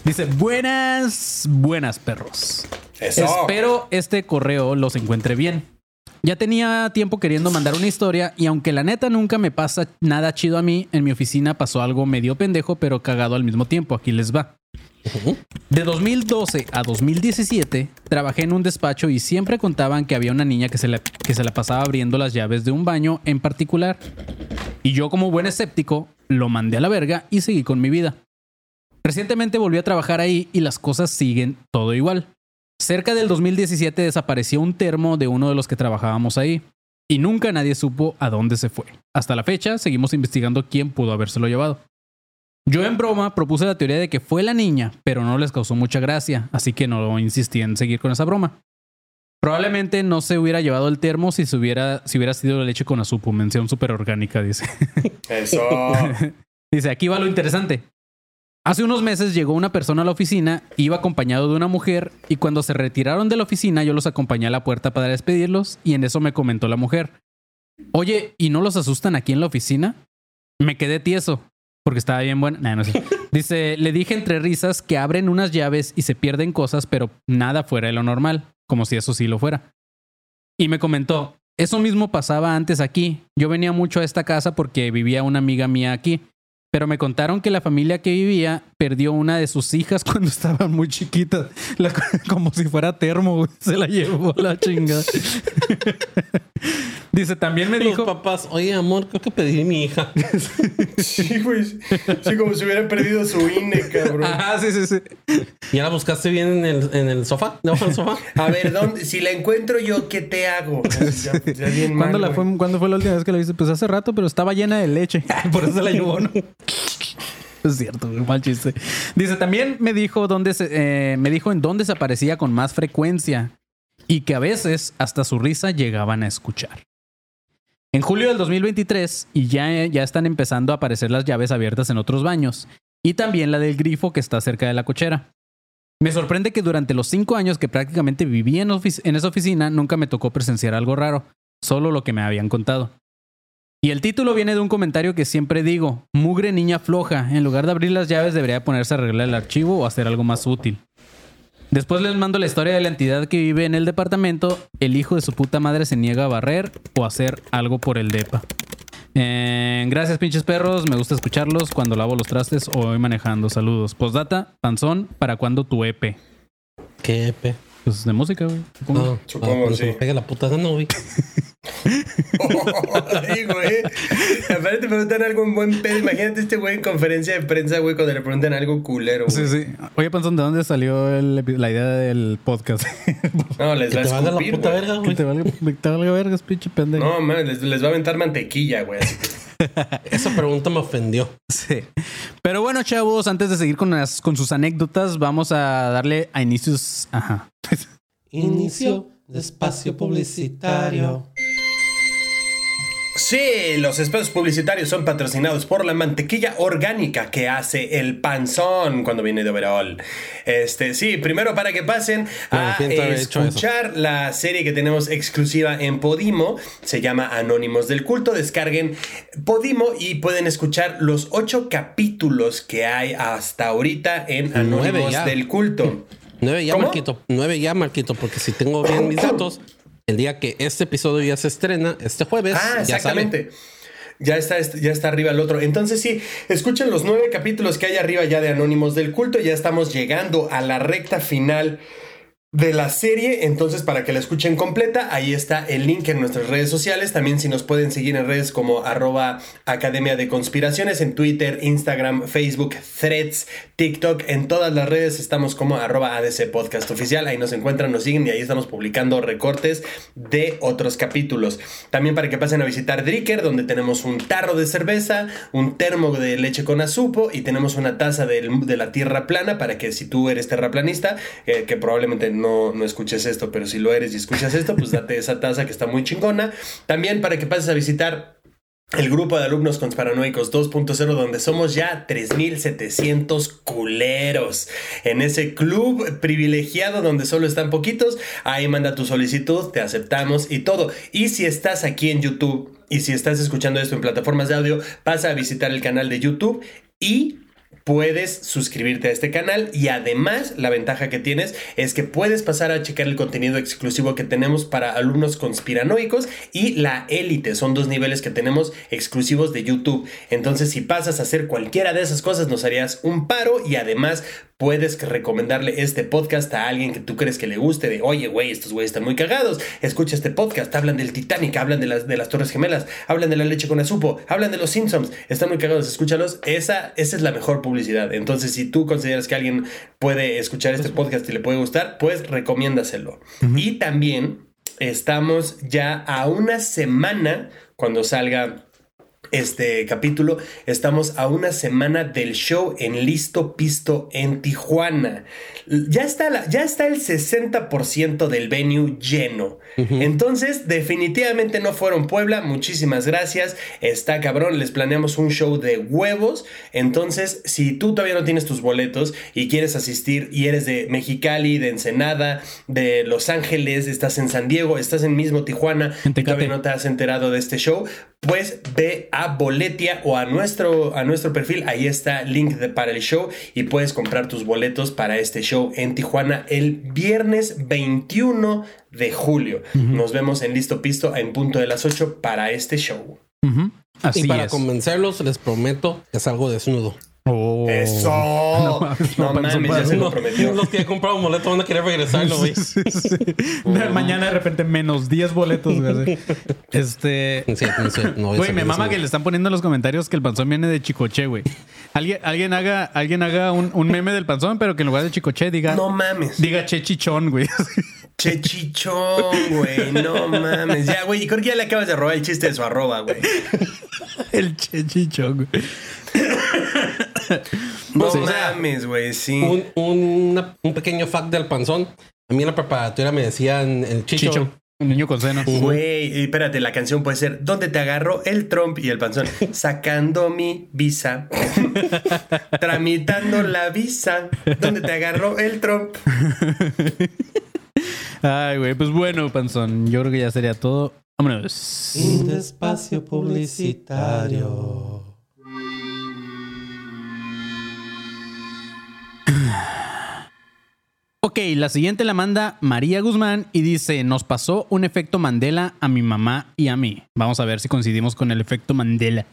Dice, buenas, buenas perros.
Eso.
Espero este correo los encuentre bien. Ya tenía tiempo queriendo mandar una historia y aunque la neta nunca me pasa nada chido a mí, en mi oficina pasó algo medio pendejo pero cagado al mismo tiempo. Aquí les va. De 2012 a 2017 trabajé en un despacho y siempre contaban que había una niña que se, la, que se la pasaba abriendo las llaves de un baño en particular. Y yo como buen escéptico lo mandé a la verga y seguí con mi vida. Recientemente volví a trabajar ahí y las cosas siguen todo igual. Cerca del 2017 desapareció un termo de uno de los que trabajábamos ahí y nunca nadie supo a dónde se fue. Hasta la fecha seguimos investigando quién pudo habérselo llevado. Yo en broma propuse la teoría de que fue la niña, pero no les causó mucha gracia, así que no insistí en seguir con esa broma. Probablemente no se hubiera llevado el termo si, se hubiera, si hubiera sido la leche con azupo, mención súper orgánica, dice.
Eso.
Dice, aquí va lo interesante. Hace unos meses llegó una persona a la oficina, iba acompañado de una mujer, y cuando se retiraron de la oficina yo los acompañé a la puerta para despedirlos, y en eso me comentó la mujer. Oye, ¿y no los asustan aquí en la oficina? Me quedé tieso, porque estaba bien buena. Nah, no sé. Dice, le dije entre risas que abren unas llaves y se pierden cosas, pero nada fuera de lo normal, como si eso sí lo fuera. Y me comentó, eso mismo pasaba antes aquí. Yo venía mucho a esta casa porque vivía una amiga mía aquí. Pero me contaron que la familia que vivía perdió una de sus hijas cuando estaban muy chiquitas. La- como si fuera termo, güey. Se la llevó la chingada. Dice, también me
Los
dijo...
papás, oye, amor, creo que pedí mi hija.
Sí, güey. Sí, como si hubiera perdido su INE, cabrón.
Ajá, sí, sí, sí.
¿Ya la buscaste bien en el, en el sofá? ¿Debajo del sofá?
A ver, ¿dónde, si la encuentro yo, ¿qué te hago? Ya, ya bien mal,
¿Cuándo, la fue, ¿Cuándo fue la última vez que la viste? Pues hace rato, pero estaba llena de leche. Por eso se la llevó, ¿no? Es cierto, mal chiste. Dice, también me dijo dónde eh, me dijo en dónde se aparecía con más frecuencia y que a veces hasta su risa llegaban a escuchar. En julio del 2023 y ya, ya están empezando a aparecer las llaves abiertas en otros baños y también la del grifo que está cerca de la cochera. Me sorprende que durante los cinco años que prácticamente viví en, en esa oficina nunca me tocó presenciar algo raro, solo lo que me habían contado. Y el título viene de un comentario que siempre digo, mugre niña floja, en lugar de abrir las llaves debería ponerse a arreglar el archivo o hacer algo más útil. Después les mando la historia de la entidad que vive en el departamento, el hijo de su puta madre se niega a barrer o hacer algo por el depa. Eh, gracias pinches perros, me gusta escucharlos cuando lavo los trastes o voy manejando. Saludos. Postdata, panzón, ¿para cuándo tu EP?
¿Qué EP?
Pues de música, güey. supongo.
No,
Supongo,
ah,
sí.
se me pegue la puta gana, güey.
Ay, güey. Aparte te preguntan algo en buen pedo. Imagínate este güey en conferencia de prensa, güey, cuando le preguntan algo culero.
Sí,
güey.
sí. Oye, Panzón, ¿de dónde salió el la idea del podcast?
No, les
Que
va a
te valga la
escupir,
puta
güey.
verga,
que
güey.
te valga, que te valga vergas, pinche pendejo.
No, man, les, les va a aventar mantequilla, güey. así que-
Esa pregunta me ofendió.
Sí. Pero bueno, chavos, antes de seguir con, las- con sus anécdotas, vamos a darle a inicios. Ajá.
Inicio de espacio publicitario.
Sí, los espacios publicitarios son patrocinados por la mantequilla orgánica que hace el panzón cuando viene de overall. Este, sí, primero para que pasen a escuchar la serie que tenemos exclusiva en Podimo, se llama Anónimos del Culto. Descarguen Podimo y pueden escuchar los ocho capítulos que hay hasta ahorita en Anónimos del Culto.
Nueve ya,
¿Cómo?
Marquito. Nueve ya, Marquito, porque si tengo bien mis datos, el día que este episodio ya se estrena, este jueves,
Ah,
ya sale.
exactamente. Ya está, ya está arriba el otro. Entonces sí, escuchen los nueve capítulos que hay arriba ya de Anónimos del Culto. Ya estamos llegando a la recta final de la serie, entonces para que la escuchen completa, ahí está el link en nuestras redes sociales, también si nos pueden seguir en redes como arroba Academia de Conspiraciones, en Twitter, Instagram, Facebook, Threads, TikTok, en todas las redes estamos como arroba ADC Podcast Oficial, ahí nos encuentran, nos siguen y ahí estamos publicando recortes de otros capítulos. También para que pasen a visitar Dricker, donde tenemos un tarro de cerveza, un termo de leche con azupo y tenemos una taza de, la tierra plana para que si tú eres terraplanista, eh, que probablemente no, no escuches esto, pero si lo eres y escuchas esto, pues date esa taza que está muy chingona. También para que pases a visitar el grupo de alumnos conspiranoicos 2.0 donde somos ya 3700 culeros. En ese club privilegiado donde solo están poquitos, ahí manda tu solicitud, te aceptamos y todo. Y si estás aquí en YouTube y si estás escuchando esto en plataformas de audio, pasa a visitar el canal de YouTube y puedes suscribirte a este canal y además la ventaja que tienes es que puedes pasar a checar el contenido exclusivo que tenemos para alumnos conspiranoicos y la élite. Son dos niveles que tenemos exclusivos de YouTube. Entonces si pasas a hacer cualquiera de esas cosas nos harías un paro y además puedes recomendarle este podcast a alguien que tú crees que le guste, de oye, güey, estos güeyes están muy cagados, escucha este podcast, hablan del Titanic, hablan de las, de las Torres Gemelas, hablan de la leche con azupo, hablan de los Simpsons, están muy cagados, escúchalos, esa, esa es la mejor publicidad. Entonces, si tú consideras que alguien puede escuchar este podcast y le puede gustar, pues recomiéndaselo. Y también estamos ya a una semana cuando salga este capítulo, estamos a una semana del show en Listo Pisto en Tijuana. Ya está, la, ya está el 60% del venue lleno. Entonces, definitivamente no fueron Puebla. Muchísimas gracias. Está cabrón. Les planeamos un show de huevos. Entonces, si tú todavía no tienes tus boletos y quieres asistir y eres de Mexicali, de Ensenada, de Los Ángeles, estás en San Diego, estás en mismo Tijuana y todavía no te has enterado de este show, pues ve a Boletia o a nuestro, a nuestro perfil. Ahí está el link de, para el show y puedes comprar tus boletos para este show en Tijuana el viernes 21 de julio. Nos vemos en Listo Pisto en punto de las 8 para este show.
y para convencerlos, les prometo que salgo desnudo.
Oh. Eso. No, mames, ya se lo prometió.
Los que he comprado un boleto van a querer regresarlo, güey.
Mañana de repente menos 10 boletos, güey. Este. Güey, me mama que le están poniendo en los comentarios que el panzón viene de Chicoche, güey. Alguien, alguien haga, alguien haga un, un, meme del panzón, pero que en lugar de Chicoche diga.
No mames.
Diga Chechichón, güey.
Chechichón, güey. No mames. Ya, güey. Creo que ya le acabas de robar el chiste de su arroba, güey.
el Chechichón, güey.
no mames, güey, sí.
Un, un, pequeño fact del panzón. A mí en la preparatoria me decían el chicho.
Un niño con senos.
Güey, espérate, la canción puede ser ¿Dónde te agarro el Trump y el panzón? Sacando mi visa. Tramitando la visa. ¿Dónde te agarro el Trump?
Ay, güey, pues bueno, panzón. Yo creo que ya sería todo. Vámonos.
Un espacio publicitario.
Ok, la siguiente la manda María Guzmán y dice, nos pasó un efecto Mandela a mi mamá y a mí. Vamos a ver si coincidimos con el efecto Mandela.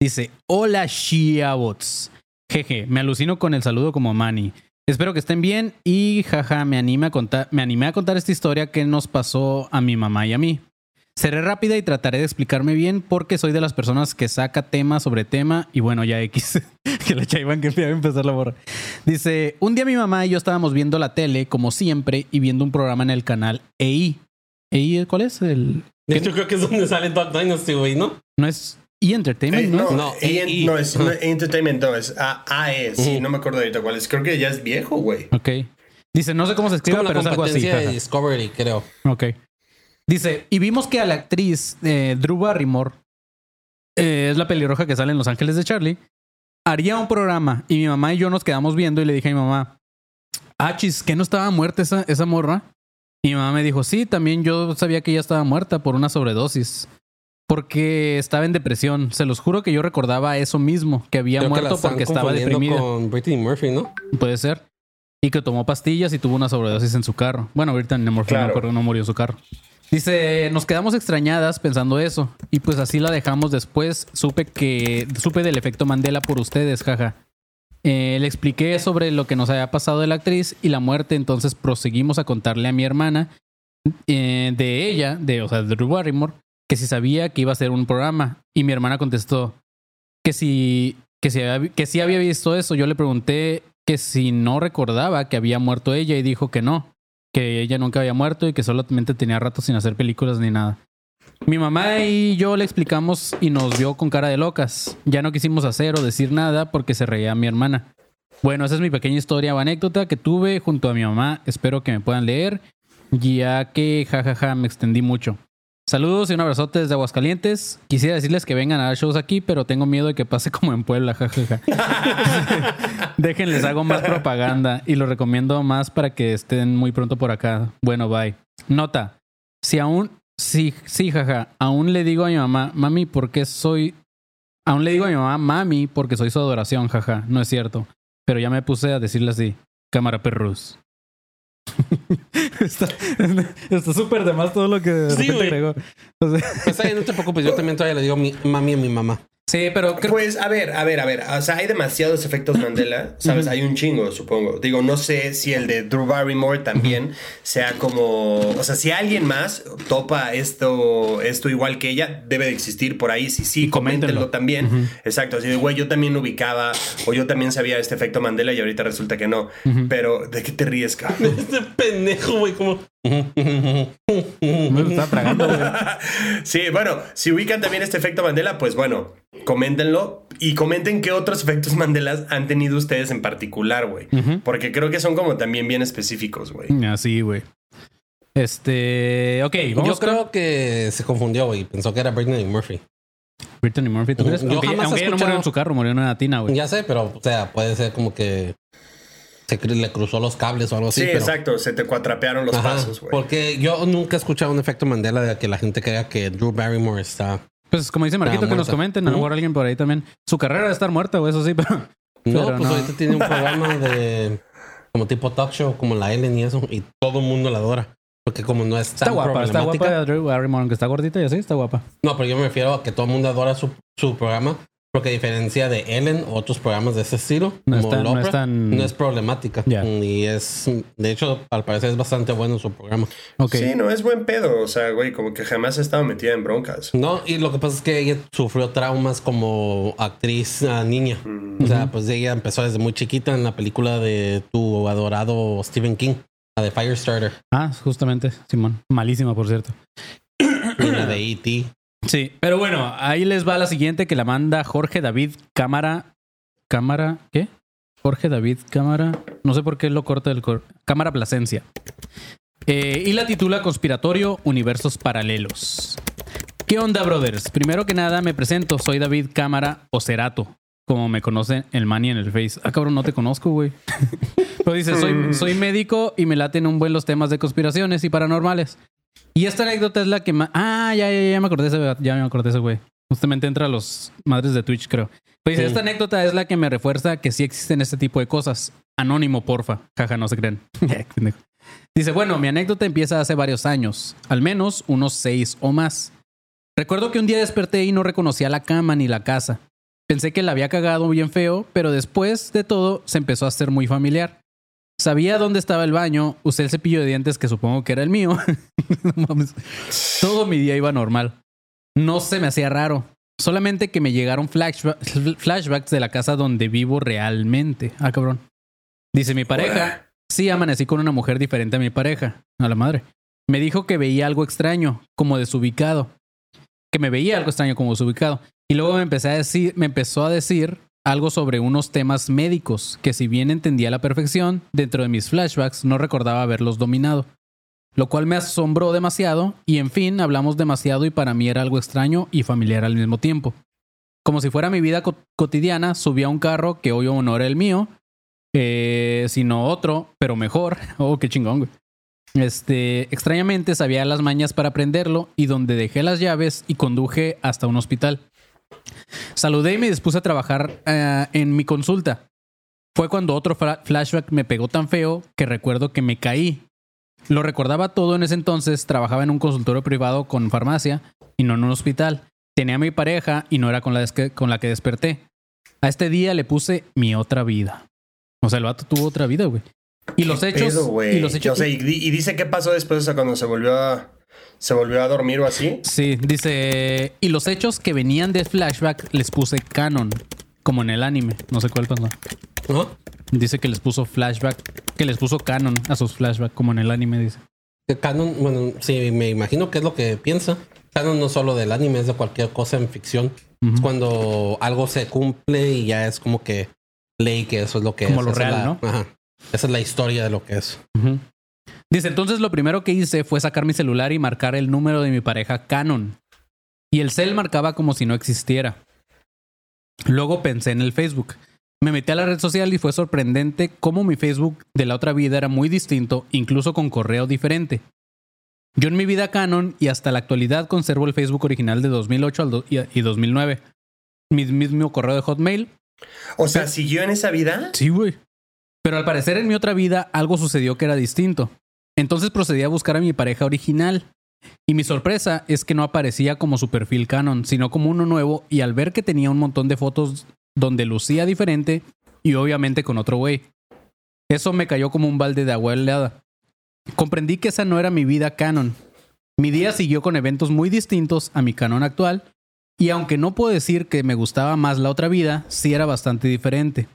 Dice, hola Shiabots. Jeje, me alucino con el saludo como Manny. Espero que estén bien y jaja, me, anima a contar, me animé a contar esta historia que nos pasó a mi mamá y a mí. Seré rápida y trataré de explicarme bien porque soy de las personas que saca tema sobre tema y bueno, ya X, que la chaivan que a empezar la borra. Dice, un día mi mamá y yo estábamos viendo la tele como siempre y viendo un programa en el canal EI. ¿EI cuál es? El...
Yo creo que es donde sale Dog Dynasty, güey, ¿no?
No es E! Entertainment,
¿no? no, no, e, no es Entertainment, no, es AE, sí, no me acuerdo ahorita cuál es. Creo que ya es viejo, güey.
Ok. Dice, no sé cómo se escribe, pero es algo así.
De Discovery, creo.
Ok. Dice, y vimos que a la actriz eh, Drew Barrymore, eh, es la pelirroja que sale en Los Ángeles de Charlie, haría un programa y mi mamá y yo nos quedamos viendo y le dije a mi mamá, ah, chis, ¿que no estaba muerta esa, esa morra? Y mi mamá me dijo, sí, también yo sabía que ella estaba muerta por una sobredosis. Porque estaba en depresión. Se los juro que yo recordaba eso mismo, que había muerto porque estaba deprimida.
con Brittany Murphy, ¿no?
Puede ser. Y que tomó pastillas y tuvo una sobredosis en su carro. Bueno, ahorita Murphy no, no murió en su carro. Dice, nos quedamos extrañadas pensando eso. Y pues así la dejamos después. Supe que. Supe del efecto Mandela por ustedes, jaja. Eh, le expliqué sobre lo que nos había pasado de la actriz y la muerte, entonces proseguimos a contarle a mi hermana eh, de ella, de, o sea, Drew Barrymore, que si sabía que iba a ser un programa. Y mi hermana contestó que si, que si, que si había visto eso. Yo le pregunté que si no recordaba que había muerto ella y dijo que no, que ella nunca había muerto y que solamente tenía rato sin hacer películas ni nada. Mi mamá y yo le explicamos y nos vio con cara de locas. Ya no quisimos hacer o decir nada porque se reía mi hermana. Bueno, esa es mi pequeña historia o anécdota que tuve junto a mi mamá. Espero que me puedan leer, ya que jajaja me extendí mucho. Saludos y un abrazote desde Aguascalientes. Quisiera decirles que vengan a dar shows aquí, pero tengo miedo de que pase como en Puebla, jajaja. Déjenles hago más propaganda y lo recomiendo más para que estén muy pronto por acá. Bueno, bye. Nota, si aún, sí, sí, jaja, aún le digo a mi mamá, mami, ¿por qué soy... Aún le digo a mi mamá, mami, porque soy su adoración, jaja. No es cierto. Pero ya me puse a decirle así, cámara perrus. está está súper de más todo lo que de
Sí,
repente agregó.
Está bien, no te preocupes. Yo también todavía le digo mi mami a mi mamá.
Sí, pero creo
Pues a ver, a ver, a ver. O sea, hay demasiados efectos Mandela, ¿sabes? Hay un chingo, supongo. Digo, no sé si el de Drew Barrymore también sea como. O sea, si alguien más topa esto, esto igual que ella, debe de existir por ahí. Si sí,
coméntenlo.
coméntenlo también. Exacto. Así de, güey, yo también ubicaba o yo también sabía este efecto Mandela y ahorita resulta que no. Pero, ¿de qué te ríes, cabrón?
Este pendejo, güey, como.
Me lo estaba tragando, güey.
Sí, bueno, si ubican también este efecto Mandela, pues bueno, coméntenlo y comenten qué otros efectos Mandelas han tenido ustedes en particular, güey. Porque creo que son como también bien específicos, güey.
Así, güey. Este, ok, vamos
Yo creo que se confundió, güey. Pensó que era Britney Murphy.
Brittany Murphy, ¿tú crees?
Yo
aunque
jamás
aunque ella no murió en su carro, murió en una tina, güey.
Ya sé, pero, o sea, puede ser como que se le cruzó los cables o algo así.
Sí,
pero-
exacto, se te cuatrapearon los
Ajá,
pasos, güey.
Porque yo nunca he escuchado un efecto Mandela de que la gente crea que Drew Barrymore está.
Pues como dice Marquito, que nos comenten, a lo mejor alguien por ahí también. Su carrera debe estar muerta, güey, eso sí, pero...
No,
Pero
pues
no.
ahorita tiene un programa de. como tipo talk show, como la Ellen y eso. Y todo el mundo la adora. Porque como no es tan
Está guapa, está guapa Drew Barrymore, aunque está gordita y así, está guapa.
No, pero yo me refiero a que todo el mundo adora su, su programa. Porque a diferencia de Ellen o otros programas de ese estilo,
No es
como
tan- no
Oprah,
es tan-
no es problemática. Y es, de hecho, al parecer es bastante bueno su programa.
Ok.
Sí, no es buen pedo. O sea, güey, como que jamás ha estado metida en broncas.
No, y lo que pasa es que ella sufrió traumas como actriz ah, niña.
Mm.
O sea, pues ella empezó desde muy chiquita en la película de tu adorado Stephen King, la de Firestarter,
Ah, justamente, Simón. Malísima, por cierto.
y la de E E.T.
Sí, pero bueno, ahí les va la siguiente que la manda Jorge David Cámara. Cámara, ¿qué? Jorge David Cámara. No sé por qué lo corta del cor- Cámara Plasencia. Eh, y la titula Conspiratorio Universos Paralelos. ¿Qué onda, brothers? Primero que nada, me presento. Soy David Cámara Ocerato. Como me conocen el Manny en el Face. Ah, cabrón, no te conozco, güey. Pero dice, soy, soy médico y me laten un buen los temas de conspiraciones y paranormales. Y esta anécdota es la que más... Ah, ya, ya, ya me acordé ese, ya me acordé ese güey. Justamente entra a los madres de Twitch, creo. Pues
Sí.
esta anécdota es la que me refuerza que sí existen este tipo de cosas. Anónimo, porfa. Jaja, no se creen. Pendejo. dice, bueno, mi anécdota empieza hace varios años. Al menos unos seis o más. Recuerdo que un día desperté y no reconocía la cama ni la casa. Pensé que la había cagado bien feo, pero después de todo se empezó a hacer muy familiar. Sabía dónde estaba el baño, usé el cepillo de dientes que supongo que era el mío. No mames. Todo mi día iba normal. No se me hacía raro. Solamente que me llegaron flashba- flashbacks de la casa donde vivo realmente. Ah, cabrón. Dice mi pareja. Sí, amanecí con una mujer diferente a mi pareja. A la madre. Me dijo que veía algo extraño, como desubicado. Que me veía algo extraño como desubicado. Y luego me empecé a decir, me empezó a decir algo sobre unos temas médicos que si bien entendía a la perfección, dentro de mis flashbacks no recordaba haberlos dominado. Lo cual me asombró demasiado y en fin hablamos demasiado y para mí era algo extraño y familiar al mismo tiempo. Como si fuera mi vida co- cotidiana, subí a un carro que hoy no era el mío, eh, sino otro, pero mejor. Oh, qué chingón, güey. Este, extrañamente sabía las mañas para prenderlo y donde dejé las llaves y conduje hasta un hospital. Saludé y me dispuse a trabajar eh, en mi consulta. Fue cuando otro flashback me pegó tan feo que recuerdo que me caí. Lo recordaba todo en ese entonces, trabajaba en un consultorio privado con farmacia y no en un hospital. Tenía a mi pareja y no era con la, con la que desperté. A este día le puse mi otra vida. O sea, el vato tuvo otra vida, güey. Y los hechos.
Pedo,
y los hechos.
O sea, y, di- y dice qué pasó después, o sea, cuando se volvió a, se volvió a dormir o así.
Sí, dice. Y los hechos que venían de flashback les puse canon. Como en el anime. No sé cuál pasó.
¿No?
Dice que les puso flashback. Que les puso canon a sus flashbacks, como en el anime, dice.
Canon, bueno, sí, me imagino que es lo que piensa. Canon no solo del anime, es de cualquier cosa en ficción. Es cuando algo se cumple y ya es como que ley que eso es lo que
Como
es.
lo
Esa es
real,
la-
¿no?
Ajá. Esa es la historia de lo que es.
Ujú. Dice, entonces lo primero que hice fue sacar mi celular y marcar el número de mi pareja Canon. Y el cel marcaba como si no existiera. Luego pensé en el Facebook. Me metí a la red social y fue sorprendente cómo mi Facebook de la otra vida era muy distinto, incluso con correo diferente. Yo en mi vida Canon y hasta la actualidad conservo el Facebook original de 2008 al do- y y 2009. Mi mismo correo de Hotmail,
O sea, ¿siguió en esa vida?
Sí, güey. Pero al parecer en mi otra vida algo sucedió que era distinto. Entonces procedí a buscar a mi pareja original. Y mi sorpresa es que no aparecía como su perfil canon, sino como uno nuevo y al ver que tenía un montón de fotos donde lucía diferente y obviamente con otro güey. Eso me cayó como un balde de agua helada. Comprendí que esa no era mi vida canon. Mi día siguió con eventos muy distintos a mi canon actual y aunque no puedo decir que me gustaba más la otra vida, sí era bastante diferente.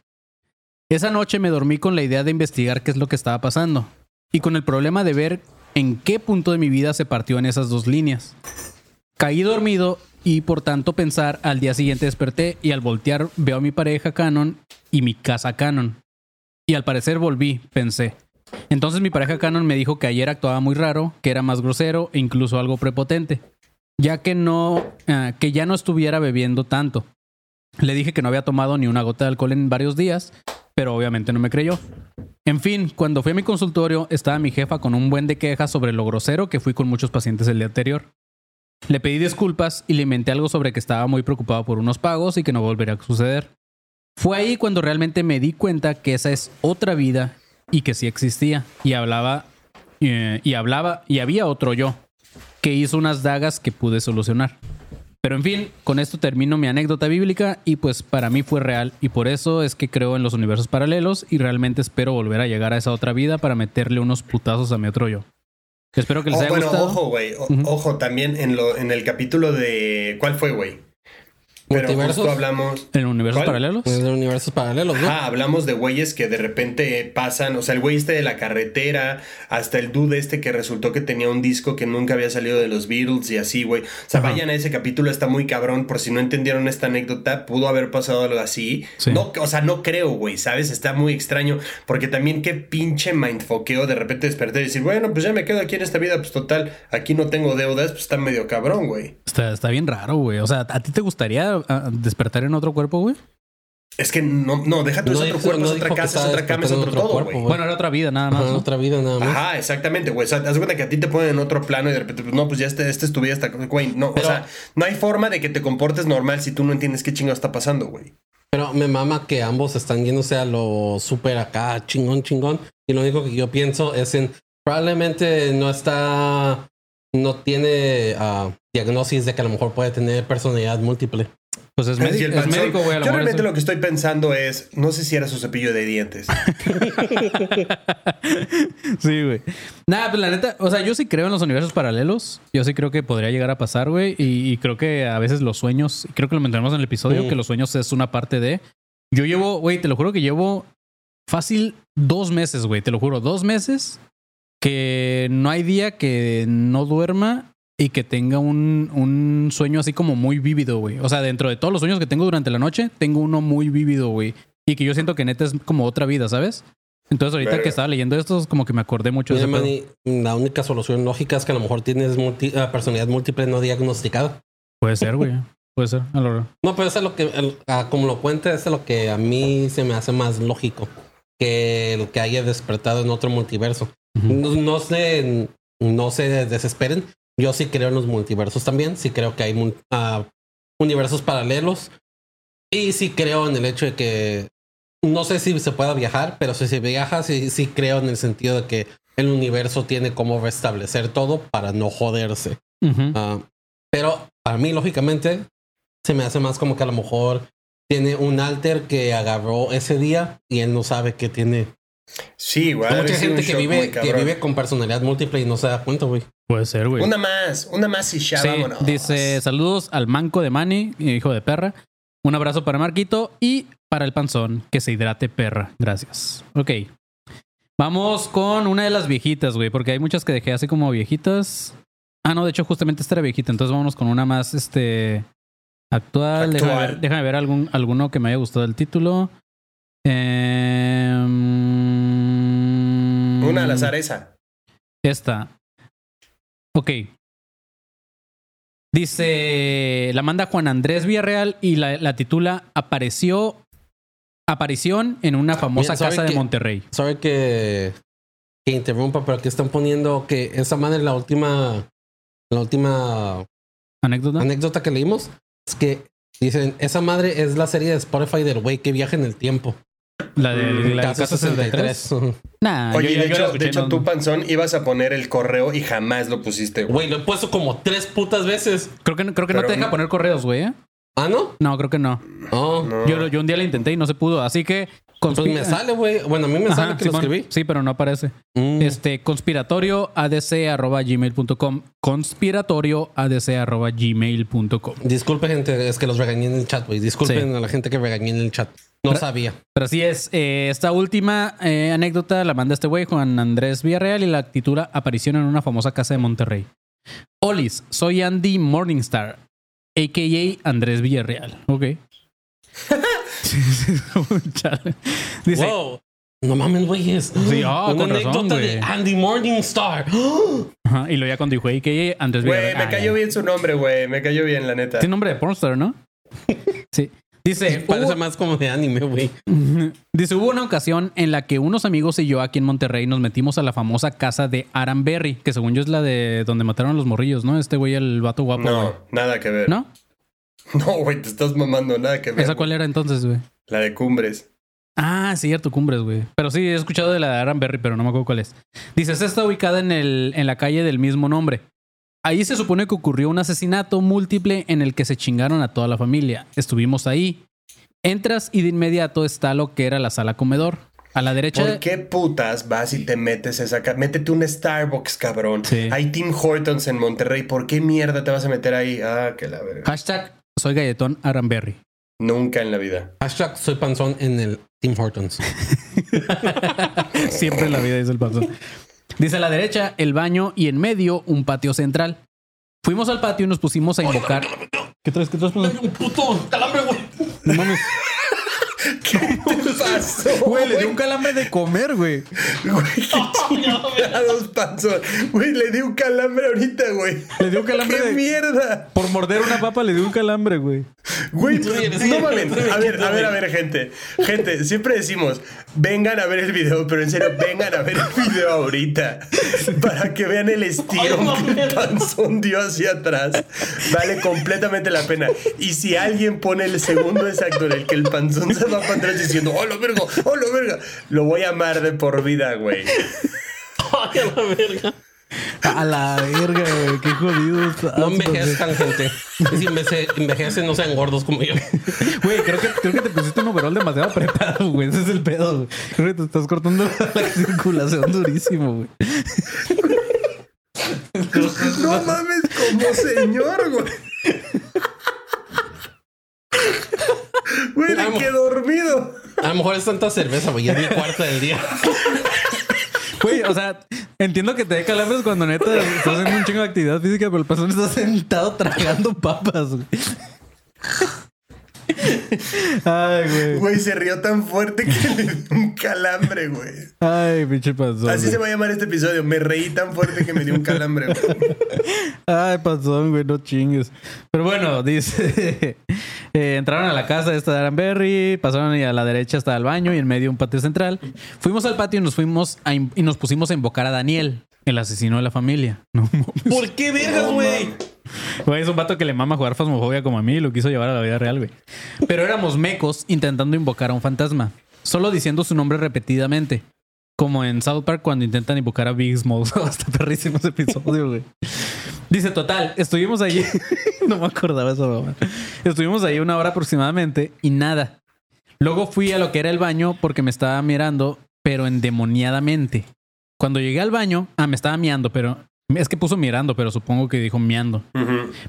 Esa noche me dormí con la idea de investigar qué es lo que estaba pasando y con el problema de ver en qué punto de mi vida se partió en esas dos líneas. Caí dormido y por tanto pensar al día siguiente desperté y al voltear veo a mi pareja Canon y mi casa Canon. Y al parecer volví, pensé. Entonces mi pareja Canon me dijo que ayer actuaba muy raro, que era más grosero e incluso algo prepotente, ya que no, ah, que ya no estuviera bebiendo tanto. Le dije que no había tomado ni una gota de alcohol en varios días, pero obviamente no me creyó. En fin, cuando fui a mi consultorio estaba mi jefa con un buen de quejas sobre lo grosero que fui con muchos pacientes el día anterior. Le pedí disculpas y le inventé algo sobre que estaba muy preocupado por unos pagos y que no volvería a suceder. Fue ahí cuando realmente me di cuenta que esa es otra vida y que sí existía. Y hablaba, eh, y hablaba, y había otro yo que hizo unas dagas que pude solucionar. Pero en fin, con esto termino mi anécdota bíblica y pues para mí fue real y por eso es que creo en los universos paralelos y realmente espero volver a llegar a esa otra vida para meterle unos putazos a mi otro yo. Espero que les
Oh,
haya
bueno,
gustado.
ojo, güey. Ojo, también en, lo, en el capítulo de. ¿Cuál fue, güey? Pero
Multiversos.
justo hablamos.
¿En universos
¿Cuál?
paralelos?
Es de universos paralelos, ¿no?
Ah, hablamos de güeyes que de repente pasan, o sea, el güey este de la carretera, hasta el dude este que resultó que tenía un disco que nunca había salido de los Beatles y así, güey. O sea,
Ajá.
vayan a ese capítulo, está muy cabrón, por si no entendieron esta anécdota, pudo haber pasado algo así.
Sí.
No, o sea, no creo, güey, ¿sabes? Está muy extraño, porque también qué pinche mindfoqueo de repente despertar y decir, bueno, pues ya me quedo aquí en esta vida, pues total, aquí no tengo deudas, pues está medio cabrón, güey.
Está, está bien raro, güey. O sea, ¿a ti te gustaría despertar en otro cuerpo, güey?
Es que no, no, deja tú, es otro cuerpo,
no
es otra casa, es otra cama, es otro
otro
todo,
cuerpo,
güey.
Bueno, era otra vida, nada más.
Ajá,
¿no?
otra vida nada más.
Ajá, exactamente, güey. O sea, haz cuenta que a ti te ponen en otro plano y de repente, pues no, pues ya este, este es tu vida hasta, güey. No,
Pero-
o sea, no hay forma de que te comportes normal si tú no entiendes qué chingo está pasando, güey.
Pero me mama que ambos están yéndose a lo súper acá, chingón, chingón. Y lo único que yo pienso es en probablemente no está, no tiene ah, diagnosis de que a lo mejor puede tener personalidad múltiple.
Pues es, médico,
el
es médico, güey. a lo
Yo
mejor
realmente lo que estoy pensando es, no sé si era su cepillo de dientes.
Sí, güey. Nada, pues la neta, o sea, yo sí creo en los universos paralelos. Yo sí creo que podría llegar a pasar, güey. Y, y creo que a veces los sueños, creo que lo mencionamos en el episodio, que los sueños es una parte de. Yo llevo, güey, te lo juro que llevo fácil dos meses, güey, te lo juro, dos meses que no hay día que no duerma y que tenga un, un sueño así como muy vívido, güey. O sea, dentro de todos los sueños que tengo durante la noche, tengo uno muy vívido, güey. Y que yo siento que neta es como otra vida, ¿sabes? Entonces ahorita
Verga.
que estaba leyendo esto, es como que me acordé mucho de
Mira,
pedo.
Manny, la única solución lógica es que a lo mejor tienes multi- ah, personalidad múltiple no diagnosticada.
Puede ser, güey. Puede ser. a lo-
No, pero eso es lo que, el- ah, como lo cuenta, eso es lo que a mí se me hace más lógico que el que haya despertado en otro multiverso. No, no se, no se desesperen. Yo sí creo en los multiversos también. Sí creo que hay ah, universos paralelos. Y sí creo en el hecho de que no sé si se pueda viajar, pero si se viaja, sí, sí creo en el sentido de que el universo tiene cómo restablecer todo para no joderse. Ah, pero para mí, lógicamente, se me hace más como que a lo mejor tiene un alter que agarró ese día y él no sabe que tiene.
Sí, güey.
Hay
ha
mucha gente que vive, que vive con personalidad múltiple y no se da cuenta, güey.
Puede ser, güey.
Una más, una más y ya
Sí,
vámonos.
dice saludos al manco de Manny, hijo de perra. Un abrazo para Marquito y para el panzón, que se hidrate perra. Gracias. Ok. Vamos con una de las viejitas, güey, porque hay muchas que dejé así como viejitas. Ah, no, de hecho, justamente esta era viejita. Entonces vámonos con una más, este, actual. Déjame
Actual.
ver, déjame ver algún, alguno que me haya gustado el título. Em,
Una al azar esa.
Esta. Ok. Dice, la manda Juan Andrés Villarreal y la, la titula Apareció, aparición en una famosa
Mira, ¿sabe
casa de? Monterrey.
Sabe que, que interrumpa, pero aquí están poniendo que esa madre, la última, la última
¿Anécdota?
anécdota que leímos, es que dicen, esa madre es la serie de Spotify del güey que viaja en el tiempo.
La de la casa 63.
63.
Nah,
Oye,
yo-
de
yo-
hecho,
escuché,
de hecho
no-
tú, Panzón, ibas a poner el correo y jamás lo pusiste, güey.
Güey, lo he puesto como tres putas veces.
Creo que, no- creo que no te deja poner correos, güey. ¿eh?
Ah, ¿no?
No, creo que no.
Oh.
No.
Yo, yo un día la intenté y no se pudo. Así que...
Pues
conspi-
me sale, güey. Bueno, a mí me
Ajá,
sale que lo
Simón.
escribí.
Sí, pero no aparece.
Mm.
Este, conspiratorio gmail.com Conspiratorio gmail.com
Disculpe, gente, es que los regañé en el chat, güey. Disculpen
Sí.
a la gente que regañé en el chat. No
Pero-
sabía.
Pero así es. eh, esta última eh, anécdota la manda este güey, Juan Andrés Villarreal, y la titula Aparición en una famosa casa de Monterrey. Olis, soy Andy Morningstar, a.k.a. Andrés Villarreal. Ok. Chale. Dice,
wow. No mames, güey. Es
Sí, ah,
una
con razón,
anécdota de. Andy Morningstar.
ajá, y luego ya cuando dijo a.k.a. Andrés
Güey, me
Ah,
cayó bien su nombre, güey. Me cayó bien, la neta.
Tiene nombre de pornstar, ¿no? Sí. Dice,
Parece
hubo-
más como de anime, güey.
Dice, hubo una ocasión en la que unos amigos y yo aquí en Monterrey nos metimos a la famosa casa de Aranberry, que según yo es la de donde mataron a los morrillos, ¿no? Este güey, el vato guapo.
No, nada que ver.
¿No?
No, güey, te estás mamando, nada que ver.
¿Esa cuál era entonces, güey?
La de Cumbres.
Ah, cierto, Cumbres, güey. Pero sí, he escuchado de la de Aranberry, pero no me acuerdo cuál es. Dice, esta está ubicada en, el, en la calle del mismo nombre. Ahí se supone que ocurrió un asesinato múltiple en el que se chingaron a toda la familia. Estuvimos ahí. Entras y de inmediato está lo que era la sala comedor. A la derecha...
¿Por qué putas vas y te metes esa Métete un Starbucks, cabrón.
Sí.
Hay Tim Hortons en Monterrey. ¿Por qué mierda te vas a meter ahí? Ah, que la verga.
Hashtag soy galletón Aranberry.
Nunca en la vida.
Hashtag soy panzón en el Tim Hortons.
Siempre en la vida dice el paso. Dice a la derecha el baño y en medio un patio central. Fuimos al patio y nos pusimos a invocar. ¿Qué traes? ¿Qué traes? Pazo?
Un puto calambre, güey.
No mames.
¿Qué te pasó?
Güey, le dio un calambre de comer, güey.
Güey, qué chingados pasó. Güey, le di un calambre ahorita, güey.
Le dio un calambre
¡Qué
de.
mierda!
Por morder una papa le dio un calambre, güey.
Güey, no mames. A ver, a ver, a ver, gente. Gente, siempre decimos, vengan a ver el video, pero en serio, vengan a ver el video ahorita. Para que vean el estirón que el panzón dio hacia atrás. Vale completamente la pena. Y si alguien pone el segundo exacto en el que el panzón se va para atrás diciendo, ¡Oh, lo verga! ¡Oh, lo verga! Lo voy a amar de por vida, güey.
Ay, a la verga.
A la verga, güey. Qué jodido estás,
No envejezcan, gente. Si envejecen, no sean gordos como yo.
Güey, creo que, creo que te pusiste un overall demasiado apretado, güey. Ese es el pedo, güey. Creo que te estás cortando la, la circulación durísimo, güey.
No mames, como señor, güey. Güey, le
Vamos.
quedó dormido.
A lo mejor es tanta cerveza, güey. Ya es mi cuarta del día.
Güey, o sea, entiendo que te dé calambres cuando neta estás haciendo un chingo de actividad física, pero el pasón está sentado tragando papas, güey. Ay, güey.
Güey, se rió tan fuerte que le dio un calambre, güey.
Ay, pinche pasón.
Así
güey.
se va a llamar este episodio. Me reí tan fuerte que me dio un calambre, güey.
Ay, pasón, güey, no chingues. Pero bueno, dice. eh, entraron a la casa esta de Aranberry, pasaron y a la derecha hasta el baño y en medio un patio central. Fuimos al patio y nos fuimos a y nos pusimos a invocar a Daniel, el asesino de la familia. No.
¿Por qué vergas, güey?
Güey, es un vato que le mama jugar Fasmofobia como a mí y lo quiso llevar a la vida real, güey. Pero éramos mecos intentando invocar a un fantasma, solo diciendo su nombre repetidamente. Como en South Park cuando intentan invocar a Big Smalls. Hasta perrísimo ese episodio, güey. Dice, total, estuvimos allí. no me acordaba eso, mamá. Estuvimos ahí una hora aproximadamente y nada. Luego fui a lo que era el baño porque me estaba mirando, pero endemoniadamente. Cuando llegué al baño, ah, me estaba miando, pero es que puso mirando, pero supongo que dijo miando.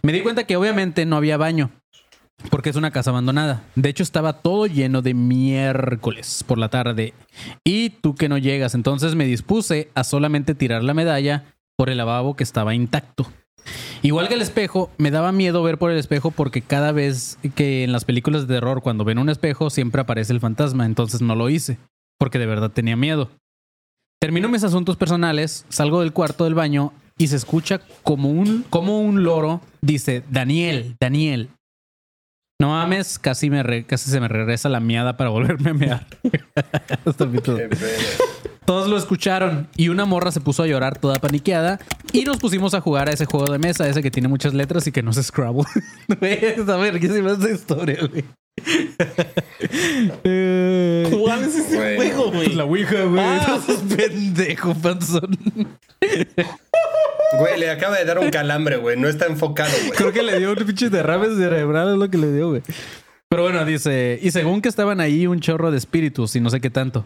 Me di cuenta que obviamente no había baño, porque es una casa abandonada. De hecho, estaba todo lleno de miércoles por la tarde. Y tú que no llegas, entonces me dispuse a solamente tirar la medalla por el lavabo que estaba intacto. Igual que el espejo, me daba miedo ver por el espejo porque cada vez que en las películas de terror, cuando ven un espejo, siempre aparece el fantasma. Entonces no lo hice, porque de verdad tenía miedo. Termino mis asuntos personales, salgo del cuarto del baño y se escucha como un, como un loro dice, Daniel, Daniel. No mames, casi, me re- casi se me regresa la miada para volverme a mear. Todos lo escucharon y una morra se puso a llorar toda paniqueada y nos pusimos a jugar a ese juego de mesa, ese que tiene muchas letras y que no se Scrabble. Está verguísima esta historia, güey.
¿Cuál es ese juego, güey?
la Ouija, güey.
Ah.
No seas pendejo, panzón.
Güey, le acaba de dar un calambre, güey. No está enfocado, güey.
Creo que le dio un pinche derrame cerebral, es lo que le dio, güey. Pero bueno, dice, y según que estaban ahí un chorro de espíritus y no sé qué tanto.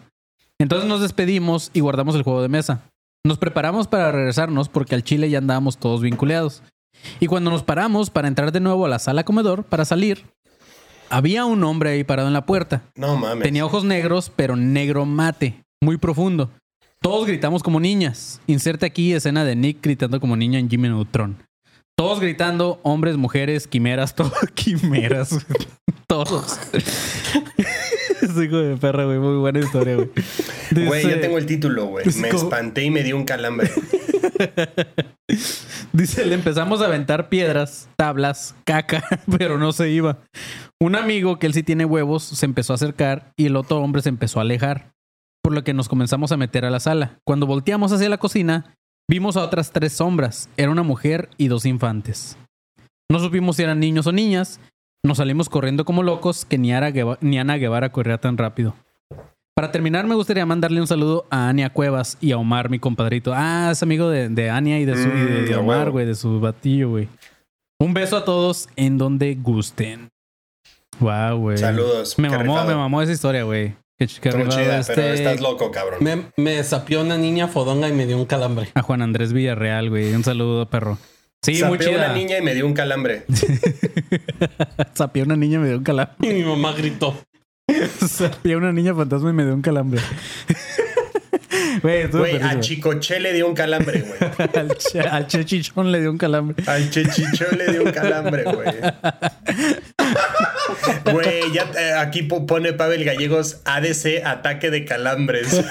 Entonces nos despedimos y guardamos el juego de mesa. Nos preparamos para regresarnos porque al chile ya andábamos todos vinculeados. Y cuando nos paramos para entrar de nuevo a la sala comedor para salir, había un hombre ahí parado en la puerta.
No mames.
Tenía ojos negros, pero negro mate, muy profundo. Todos gritamos como niñas. Inserte aquí escena de Nick gritando como niña en Jimmy Neutron. Todos gritando, hombres, mujeres, quimeras, todo quimeras. Todos. Ese hijo de perra, güey. Muy buena historia, güey.
Güey, ya tengo el título, güey. Me
como-
espanté y me dio un calambre.
Dice, le empezamos a aventar piedras, tablas, caca, pero no se iba. Un amigo que él sí tiene huevos se empezó a acercar y el otro hombre se empezó a alejar, por lo que nos comenzamos a meter a la sala. Cuando volteamos hacia la cocina, vimos a otras tres sombras. Era una mujer y dos infantes. No supimos si eran niños o niñas. Nos salimos corriendo como locos que ni, Ara Gueva- ni Ana Guevara corría tan rápido. Para terminar, me gustaría mandarle un saludo a Ania Cuevas y a Omar, mi compadrito. Ah, es amigo de, de Ania y de, su, y de- de
Mm,
Omar, güey, de su batillo, güey. Un beso a todos en donde gusten. Wow, güey.
Saludos.
Me mamó,
rifado.
me mamó esa historia, güey. Qué, qué
Estuvo
rifado
chida,
este-
pero estás loco, cabrón.
Me, me sapió una niña fodonga y me dio un calambre.
A Juan Andrés Villarreal, güey. Un saludo, perro. Sí, muy
Sapeé
chida.
una niña y me dio un calambre.
Sapié una niña y me dio un calambre.
Y mi mamá gritó.
Sapié una niña fantasma y me dio un calambre. Güey,
a. Chicoche le dio un calambre, güey.
al, che- al Chechichón le dio un calambre.
Al Chechicho le dio un calambre, güey. Güey, ya eh, aquí po- pone Pavel Gallegos ADC, ataque de calambres.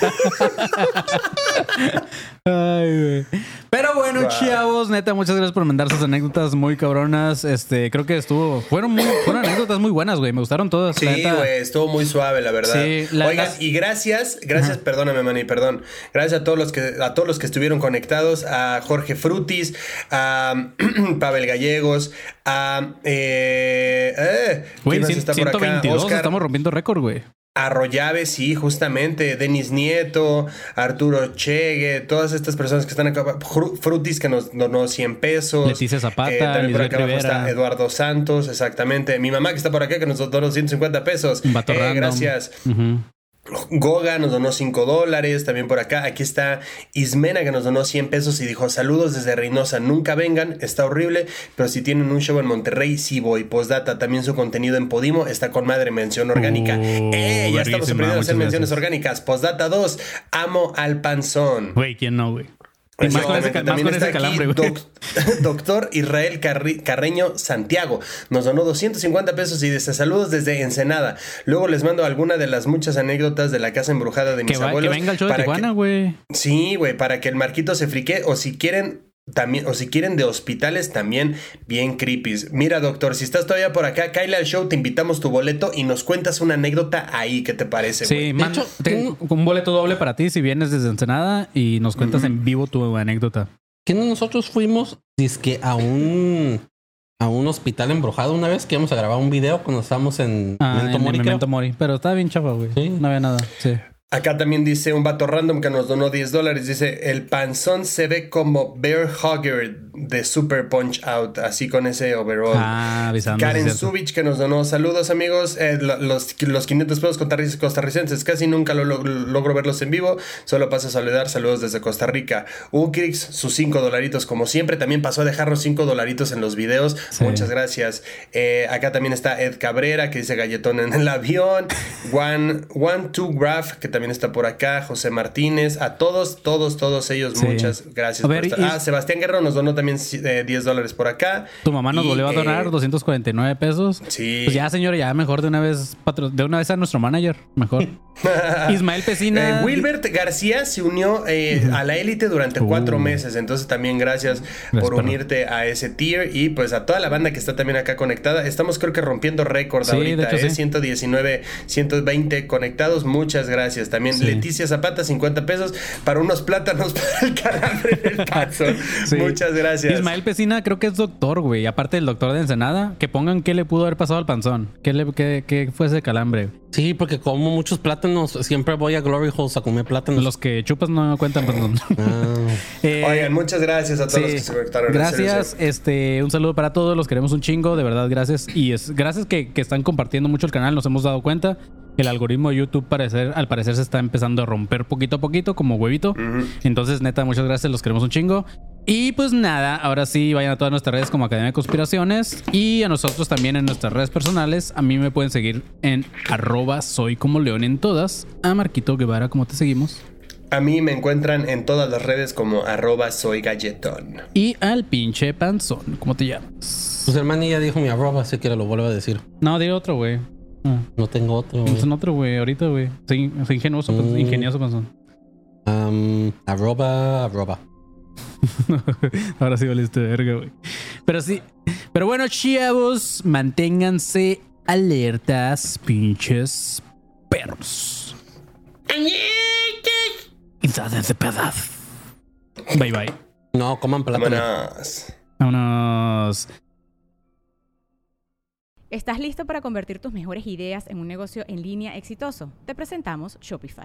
Ay, güey. Pero bueno,
Wow.
chavos, neta, muchas gracias por mandar sus anécdotas muy cabronas. Este, creo que estuvo. Fueron, muy, fueron anécdotas muy buenas, güey. Me gustaron todas.
Sí, güey, estuvo muy suave, la verdad.
Sí, la-
Oigan,
las-
y gracias, gracias, perdóname, Manny, perdón. Gracias a todos los que a todos los que estuvieron conectados, a Jorge Frutis, a Pavel Gallegos, a eh, eh,
Güey,
¿quién más
cien-
está por acá?
122,
Oscar,
estamos rompiendo récord, güey.
Arroyave, sí, justamente, Denis Nieto, Arturo Chegue, todas estas personas que están acá, Fru- Frutis que nos donó 100 pesos.
Leticia Zapata,
Eh, también por acá abajo está Eduardo Santos, exactamente. Mi mamá que está por acá que nos donó 150 pesos. Eh, gracias.
Ujú.
Goga nos donó 5 dólares, también por acá. Aquí está Ismena que nos donó 100 pesos y dijo, saludos desde Reynosa, nunca vengan, está horrible, pero si tienen un show en Monterrey, sí voy. Postdata, también su contenido en Podimo está con madre, mención orgánica.
Oh,
¡Eh! Ya estamos aprendiendo a hacer menciones
gracias.
orgánicas. Postdata 2, amo al panzón.
Güey, ¿quién no, güey? Y más con ese, ca- más
también
con ese calambre, güey.
doc- doctor Israel Carri- Carreño Santiago nos donó 250 pesos y dice saludos desde Ensenada. Luego les mando alguna de las muchas anécdotas de la casa embrujada de mis
Que, va- que
abuelos.
venga el show de
que-
Tijuana, güey.
Sí, güey, para que el Marquito se frique o si quieren también o si quieren de hospitales también bien creepy. Mira, doctor, si estás todavía por acá, cáile al show, te invitamos tu boleto y nos cuentas una anécdota ahí, ¿qué te parece,
Sí,
güey?
man,
hecho,
tengo un boleto doble para ti si vienes desde Ensenada y nos cuentas en vivo tu anécdota.
Que no nosotros fuimos dizque a un a un hospital embrujado una vez que íbamos a grabar un video cuando estábamos en
Ah,
Memento
en
Mori.
Memento Mori. Pero estaba bien chafa, güey.
Sí.
No había nada. Sí.
Acá también dice un vato random que nos donó 10 dólares. Dice, el panzón se ve como Bear Hugger. De Super Punch Out, así con ese overall.
Ah, avisando.
Karen. Subich que nos donó saludos amigos, Eh, lo- los, los 500 pesos costarricenses- costarricenses, casi nunca lo, lo- logro verlos en vivo, solo paso a saludar, saludos desde Costa Rica. Ukrix, sus 5 dolaritos como siempre, también pasó a dejarnos 5 dolaritos en los videos,
Sí.
muchas gracias. Eh, acá también está Ed Cabrera que dice galletón en el avión, One, One Two Graph que también está por acá, José Martínez, a todos, todos, todos ellos,
Sí.
muchas gracias.
A
por
ver,
estar-
y-
Ah, Sebastián Guerrero nos donó también eh, 10 dólares por acá.
Tu mamá nos
Y,
volvió a donar
eh,
249 pesos.
Sí.
Pues ya, señor, ya mejor de una vez patro- de una vez a nuestro manager. Mejor. Ismael Pesina.
Eh, Wilbert García se unió eh, a la élite durante cuatro
Uh.
meses, entonces también gracias,
Gracias,
por unirte a ese tier y pues a toda la banda que está también acá conectada. Estamos creo que rompiendo récord
Sí, de
ahorita,
hecho,
¿eh?
sí.
119, 120 conectados, muchas gracias. También
Sí.
Leticia Zapata, 50 pesos para unos plátanos para el calambre del.
Sí.
Muchas gracias.
Ismael Pesina creo que es doctor, güey. Aparte del doctor de Ensenada, que pongan qué le pudo haber pasado al panzón. ¿Qué, le, qué, qué fue ese calambre?
Sí, porque como muchos plátanos, siempre voy a Glory Holes a comer plátanos.
Los que chupas no cuentan, pues no.
Ah,
Eh,
Oigan, muchas gracias a todos
Sí.
los que se conectaron.
Gracias, este, un saludo para todos, los queremos un chingo, de verdad, gracias. Y es gracias que, que están compartiendo mucho el canal, nos hemos dado cuenta. El algoritmo de YouTube parecer, al parecer se está empezando a romper poquito a poquito, como huevito. Entonces, neta, muchas gracias, los queremos un chingo. Y pues nada, ahora sí, vayan a todas nuestras redes como Academia de Conspiraciones y a nosotros también en nuestras redes personales. A mí me pueden seguir en arroba soy como león en todas. A Marquito Guevara, ¿cómo te seguimos?
A mí me encuentran en todas las redes como arroba soy galletón.
Y al pinche panzón, ¿cómo te llamas?
pues el man ya dijo mi arroba, así que lo vuelvo a decir.
No, di otro, güey. Ah.
No tengo otro. güey.
Es un otro, güey, ahorita, güey. Soy, soy ingenioso, pues,
Mm.
ingenioso, panzón.
Um, arroba, arroba.
Ahora sí valiste verga, güey. Pero sí. Pero bueno, chavos, manténganse alertas, pinches perros. Insádense pedaz. Bye, bye.
No, coman plátano.
Vámonos.
Vámonos.
¿Estás listo para convertir tus mejores ideas en un negocio en línea exitoso? Te presentamos Shopify.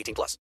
18 plus.